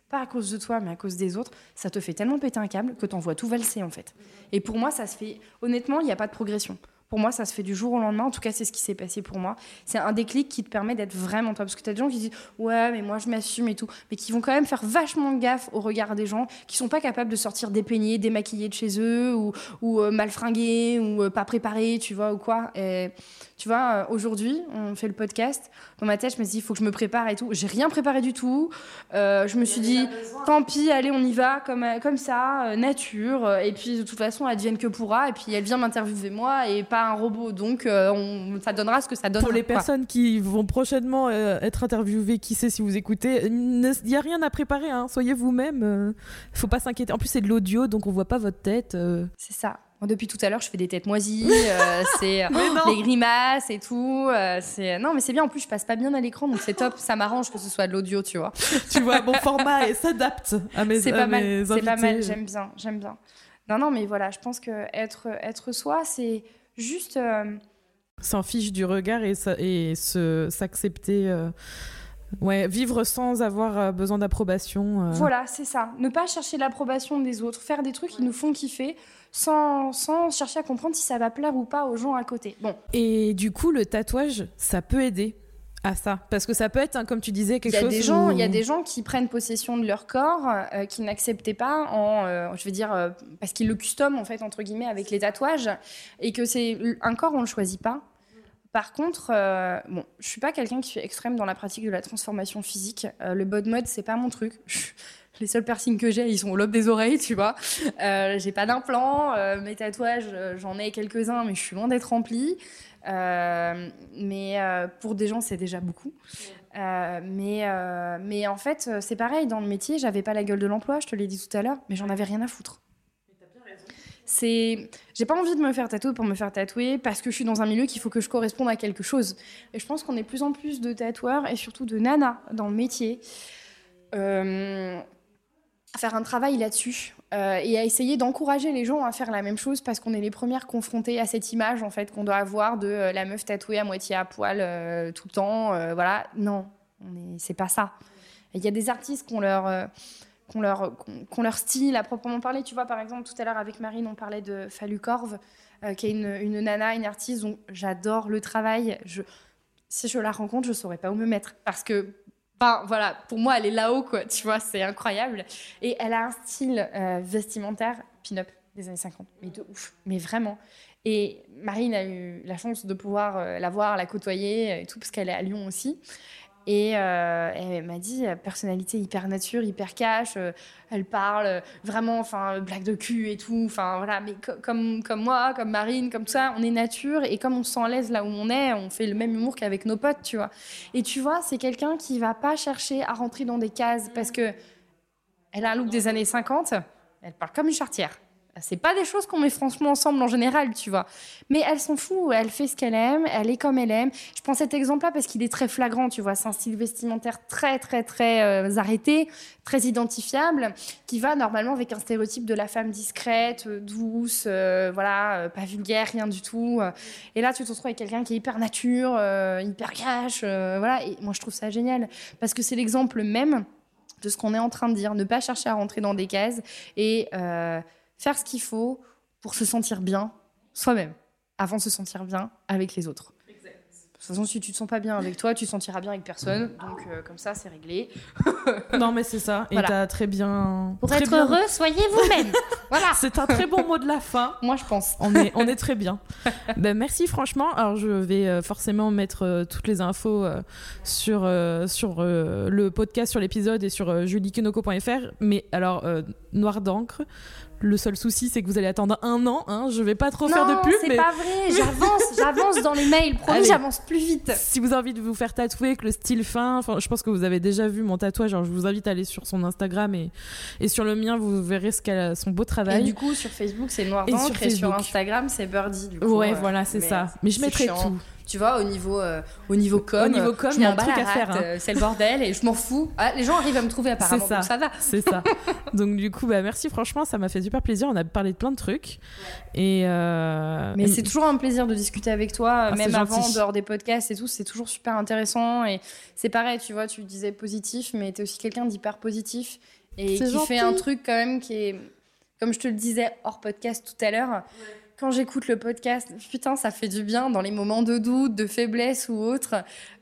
pas à cause de toi, mais à cause des autres, ça te fait tellement péter un câble que t'en vois tout valser en fait. Et pour moi, ça se fait. Honnêtement, il n'y a pas de progression. Pour moi, ça se fait du jour au lendemain. En tout cas, c'est ce qui s'est passé pour moi. C'est un déclic qui te permet d'être vraiment toi. Parce que tu as des gens qui disent Ouais, mais moi, je m'assume et tout. Mais qui vont quand même faire vachement gaffe au regard des gens, qui sont pas capables de sortir dépeignés, démaquillés de chez eux, ou, ou euh, mal fringués, ou euh, pas préparés, tu vois, ou quoi. Tu vois, euh, aujourd'hui, on fait le podcast. Dans ma tête, je me suis dit Il faut que je me prépare et tout. J'ai rien préparé du tout. Je me suis dit Tant pis, allez, on y va, comme, comme ça, nature. Et puis, de toute façon, advienne que pourra. Et puis, elle vient m'interviewer moi et pas un robot. Donc, euh, on, ça donnera ce que ça donne. Pour les personnes qui vont prochainement euh, être interviewées, qui sait si vous écoutez, il n'y a rien à préparer, hein. soyez vous-même. euh, faut pas s'inquiéter. En plus, c'est de l'audio, donc on voit pas votre tête. euh. C'est ça. Moi, depuis tout à l'heure, je fais des têtes moisies, euh, c'est euh, les grimaces et tout. euh, c'est non, mais c'est bien. En plus, je passe pas bien à l'écran, donc c'est top. Ça m'arrange que ce soit de l'audio, tu vois. tu vois, mon format et s'adapte à mes C'est pas mal. C'est pas mal. J'aime bien. J'aime bien. Non, non, mais voilà, je pense que être être soi, c'est juste. euh, S'en fiche du regard et, s'accepter. euh, Ouais, vivre sans avoir euh, besoin d'approbation. euh. Voilà, c'est ça. Ne pas chercher l'approbation des autres, faire des trucs qui nous font kiffer, sans, sans chercher à comprendre si ça va plaire ou pas aux gens à côté. Bon, Et du coup, le tatouage, ça peut aider à ça. Parce que ça peut être, hein, comme tu disais, il quelque y a chose. des gens, où- il y a des gens qui prennent possession de leur corps, euh, qui n'acceptaient pas en, euh, je veux dire, euh, parce qu'ils le custom en fait entre guillemets avec les tatouages, et que c'est un corps on le choisit pas. Par contre, euh, bon, je suis pas quelqu'un qui est extrême dans la pratique de la transformation physique. Euh, le bod mode, c'est pas mon truc. Les seuls piercings que j'ai, ils sont au lobe des oreilles, tu vois. Euh, j'ai pas d'implant. euh, mes tatouages, euh, j'en ai quelques-uns, mais je suis loin d'être remplie. Euh, mais pour des gens, c'est déjà beaucoup. Mais, mais en fait, c'est pareil, dans le métier, j'avais pas la gueule de l'emploi, je te l'ai dit tout à l'heure, mais j'en avais rien à foutre. C'est, j'ai pas envie de me faire tatouer pour me faire tatouer parce que je suis dans un milieu qu'il faut que je corresponde à quelque chose. Et je pense qu'on est de plus en plus de tatoueurs et surtout de nanas dans le métier euh, à faire un travail là-dessus euh, et à essayer d'encourager les gens à faire la même chose parce qu'on est les premières confrontées à cette image en fait qu'on doit avoir de euh, la meuf tatouée à moitié à poil euh, tout le temps. voilà, non, on est, c'est pas ça. Il y a des artistes qui ont leur, ont leur, leur style à proprement parler. Tu vois, par exemple, tout à l'heure avec Marine, on parlait de Fallu Corve, euh, qui est une, une nana, une artiste dont j'adore le travail. Si je la rencontre, je saurais pas où me mettre parce que Enfin, voilà, pour moi, elle est là-haut, quoi. Tu vois, c'est incroyable. Et elle a un style euh, vestimentaire pin-up des années 50, mais de ouf, mais vraiment. Et Marine a eu la chance de pouvoir euh, la voir, la côtoyer et tout, parce qu'elle est à Lyon aussi. Et euh, elle m'a dit euh, personnalité hyper nature, hyper cash. euh, elle parle vraiment, enfin blague de cul et tout. Enfin voilà, mais co- comme comme moi, comme Marine, comme ça, on est nature et comme on se sent à l'aise là où on est, on fait le même humour qu'avec nos potes, tu vois. Et tu vois, c'est quelqu'un qui va pas chercher à rentrer dans des cases parce que elle a un look des années 50. Elle parle comme une chartière. C'est pas des choses qu'on met franchement ensemble en général, tu vois. Mais elle s'en fout, elle fait ce qu'elle aime, elle est comme elle aime. Je prends cet exemple-là parce qu'il est très flagrant, tu vois. C'est un style vestimentaire très, très, très euh, arrêté, très identifiable, qui va normalement avec un stéréotype de la femme discrète, euh, douce, euh, voilà, pas vulgaire, rien du tout. Et là, tu te retrouves avec quelqu'un qui est hyper nature, hyper cash, voilà. Et moi, je trouve ça génial parce que c'est l'exemple même de ce qu'on est en train de dire, ne pas chercher à rentrer dans des cases et faire ce qu'il faut pour se sentir bien soi-même, avant de se sentir bien avec les autres. De toute façon, si tu te sens pas bien avec toi, tu te sentiras bien avec personne. Donc, euh, comme ça, c'est réglé. Non, mais c'est ça. Et Voilà. t'as très bien. Pour très être bien- heureux, soyez vous-même. voilà. C'est un très bon mot de la fin. Moi, je pense. On est, on est très bien. ben, merci franchement. Alors je vais euh, forcément mettre euh, toutes les infos euh, sur, euh, sur euh, le podcast, sur l'épisode et sur euh. Mais alors, euh, noir d'encre, le seul souci c'est que vous allez attendre un an. Hein. Je vais pas trop faire de non, pub, c'est mais pas vrai. J'avance, j'avance dans les mails. Promis, j'avance plus vite. si vous avez envie de vous faire tatouer, que le style fin, enfin, je pense que vous avez déjà vu mon tatouage. Alors je vous invite à aller sur son Instagram et, et sur le mien, vous verrez ce qu'elle a, son beau Et travail. du coup, sur Facebook, c'est Noir Et d'encre. sur Et sur. Instagram, c'est Birdie. Du coup, ouais, euh, voilà, c'est ça. Mais je mettrai chiant. tout. Tu vois, au niveau, euh, au niveau com, Au niveau com, je il y a m'en un bats truc la à faire, rate, hein. euh, C'est le bordel et je m'en fous. Ah, les gens arrivent à me trouver apparemment, ça. donc ça va. C'est ça. Donc du coup, bah, merci franchement, ça m'a fait super plaisir. On a parlé de plein de trucs. Et euh, Mais c'est toujours un plaisir de discuter avec toi, Ah, même avant, gentil. dehors des podcasts et tout. C'est toujours super intéressant. Et c'est pareil, tu vois, tu disais positif, mais tu es aussi quelqu'un d'hyper positif et qui gentil. fait un truc quand même qui est, comme je te le disais hors podcast tout à l'heure. Quand j'écoute le podcast, putain, ça fait du bien dans les moments de doute, de faiblesse ou autre.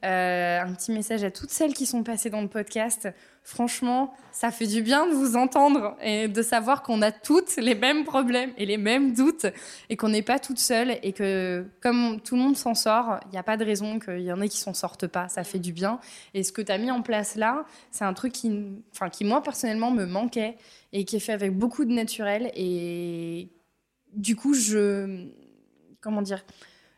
Euh, un petit message à toutes celles qui sont passées dans le podcast. Franchement, ça fait du bien de vous entendre et de savoir qu'on a toutes les mêmes problèmes et les mêmes doutes et qu'on n'est pas toutes seules et que comme tout le monde s'en sort, il n'y a pas de raison qu'il y en ait qui s'en sortent pas. Ça fait du bien. Et ce que tu as mis en place là, c'est un truc qui, enfin, qui moi personnellement me manquait et qui est fait avec beaucoup de naturel et du coup je comment dire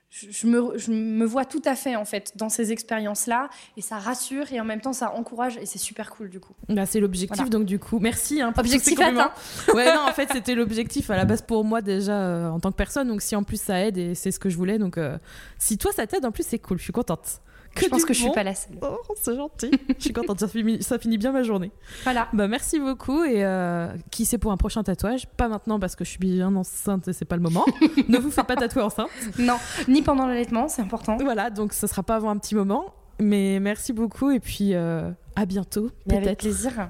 je, me, je me vois tout à fait en fait dans ces expériences là et ça rassure et en même temps ça encourage et c'est super cool du coup Bah, c'est l'objectif, Voilà. donc du coup, merci. Hein, pour Objectif atteint. Ouais, non, en fait, c'était l'objectif à la base pour moi déjà euh, en tant que personne. Donc si en plus ça aide et c'est ce que je voulais, donc euh, si toi ça t'aide, en plus c'est cool. Je suis contente. Que je pense que je suis bon. pas la seule Oh, c'est gentil. je suis contente. Ça finit, ça finit bien ma journée. voilà Bah merci beaucoup et euh, qui c'est pour un prochain tatouage? Pas maintenant parce que je suis bien enceinte et c'est pas le moment. ne vous faites pas tatouer enceinte. non ni pendant l'allaitement c'est important Voilà, donc ça sera pas avant un petit moment. Mais merci beaucoup et puis euh, à bientôt. avec plaisir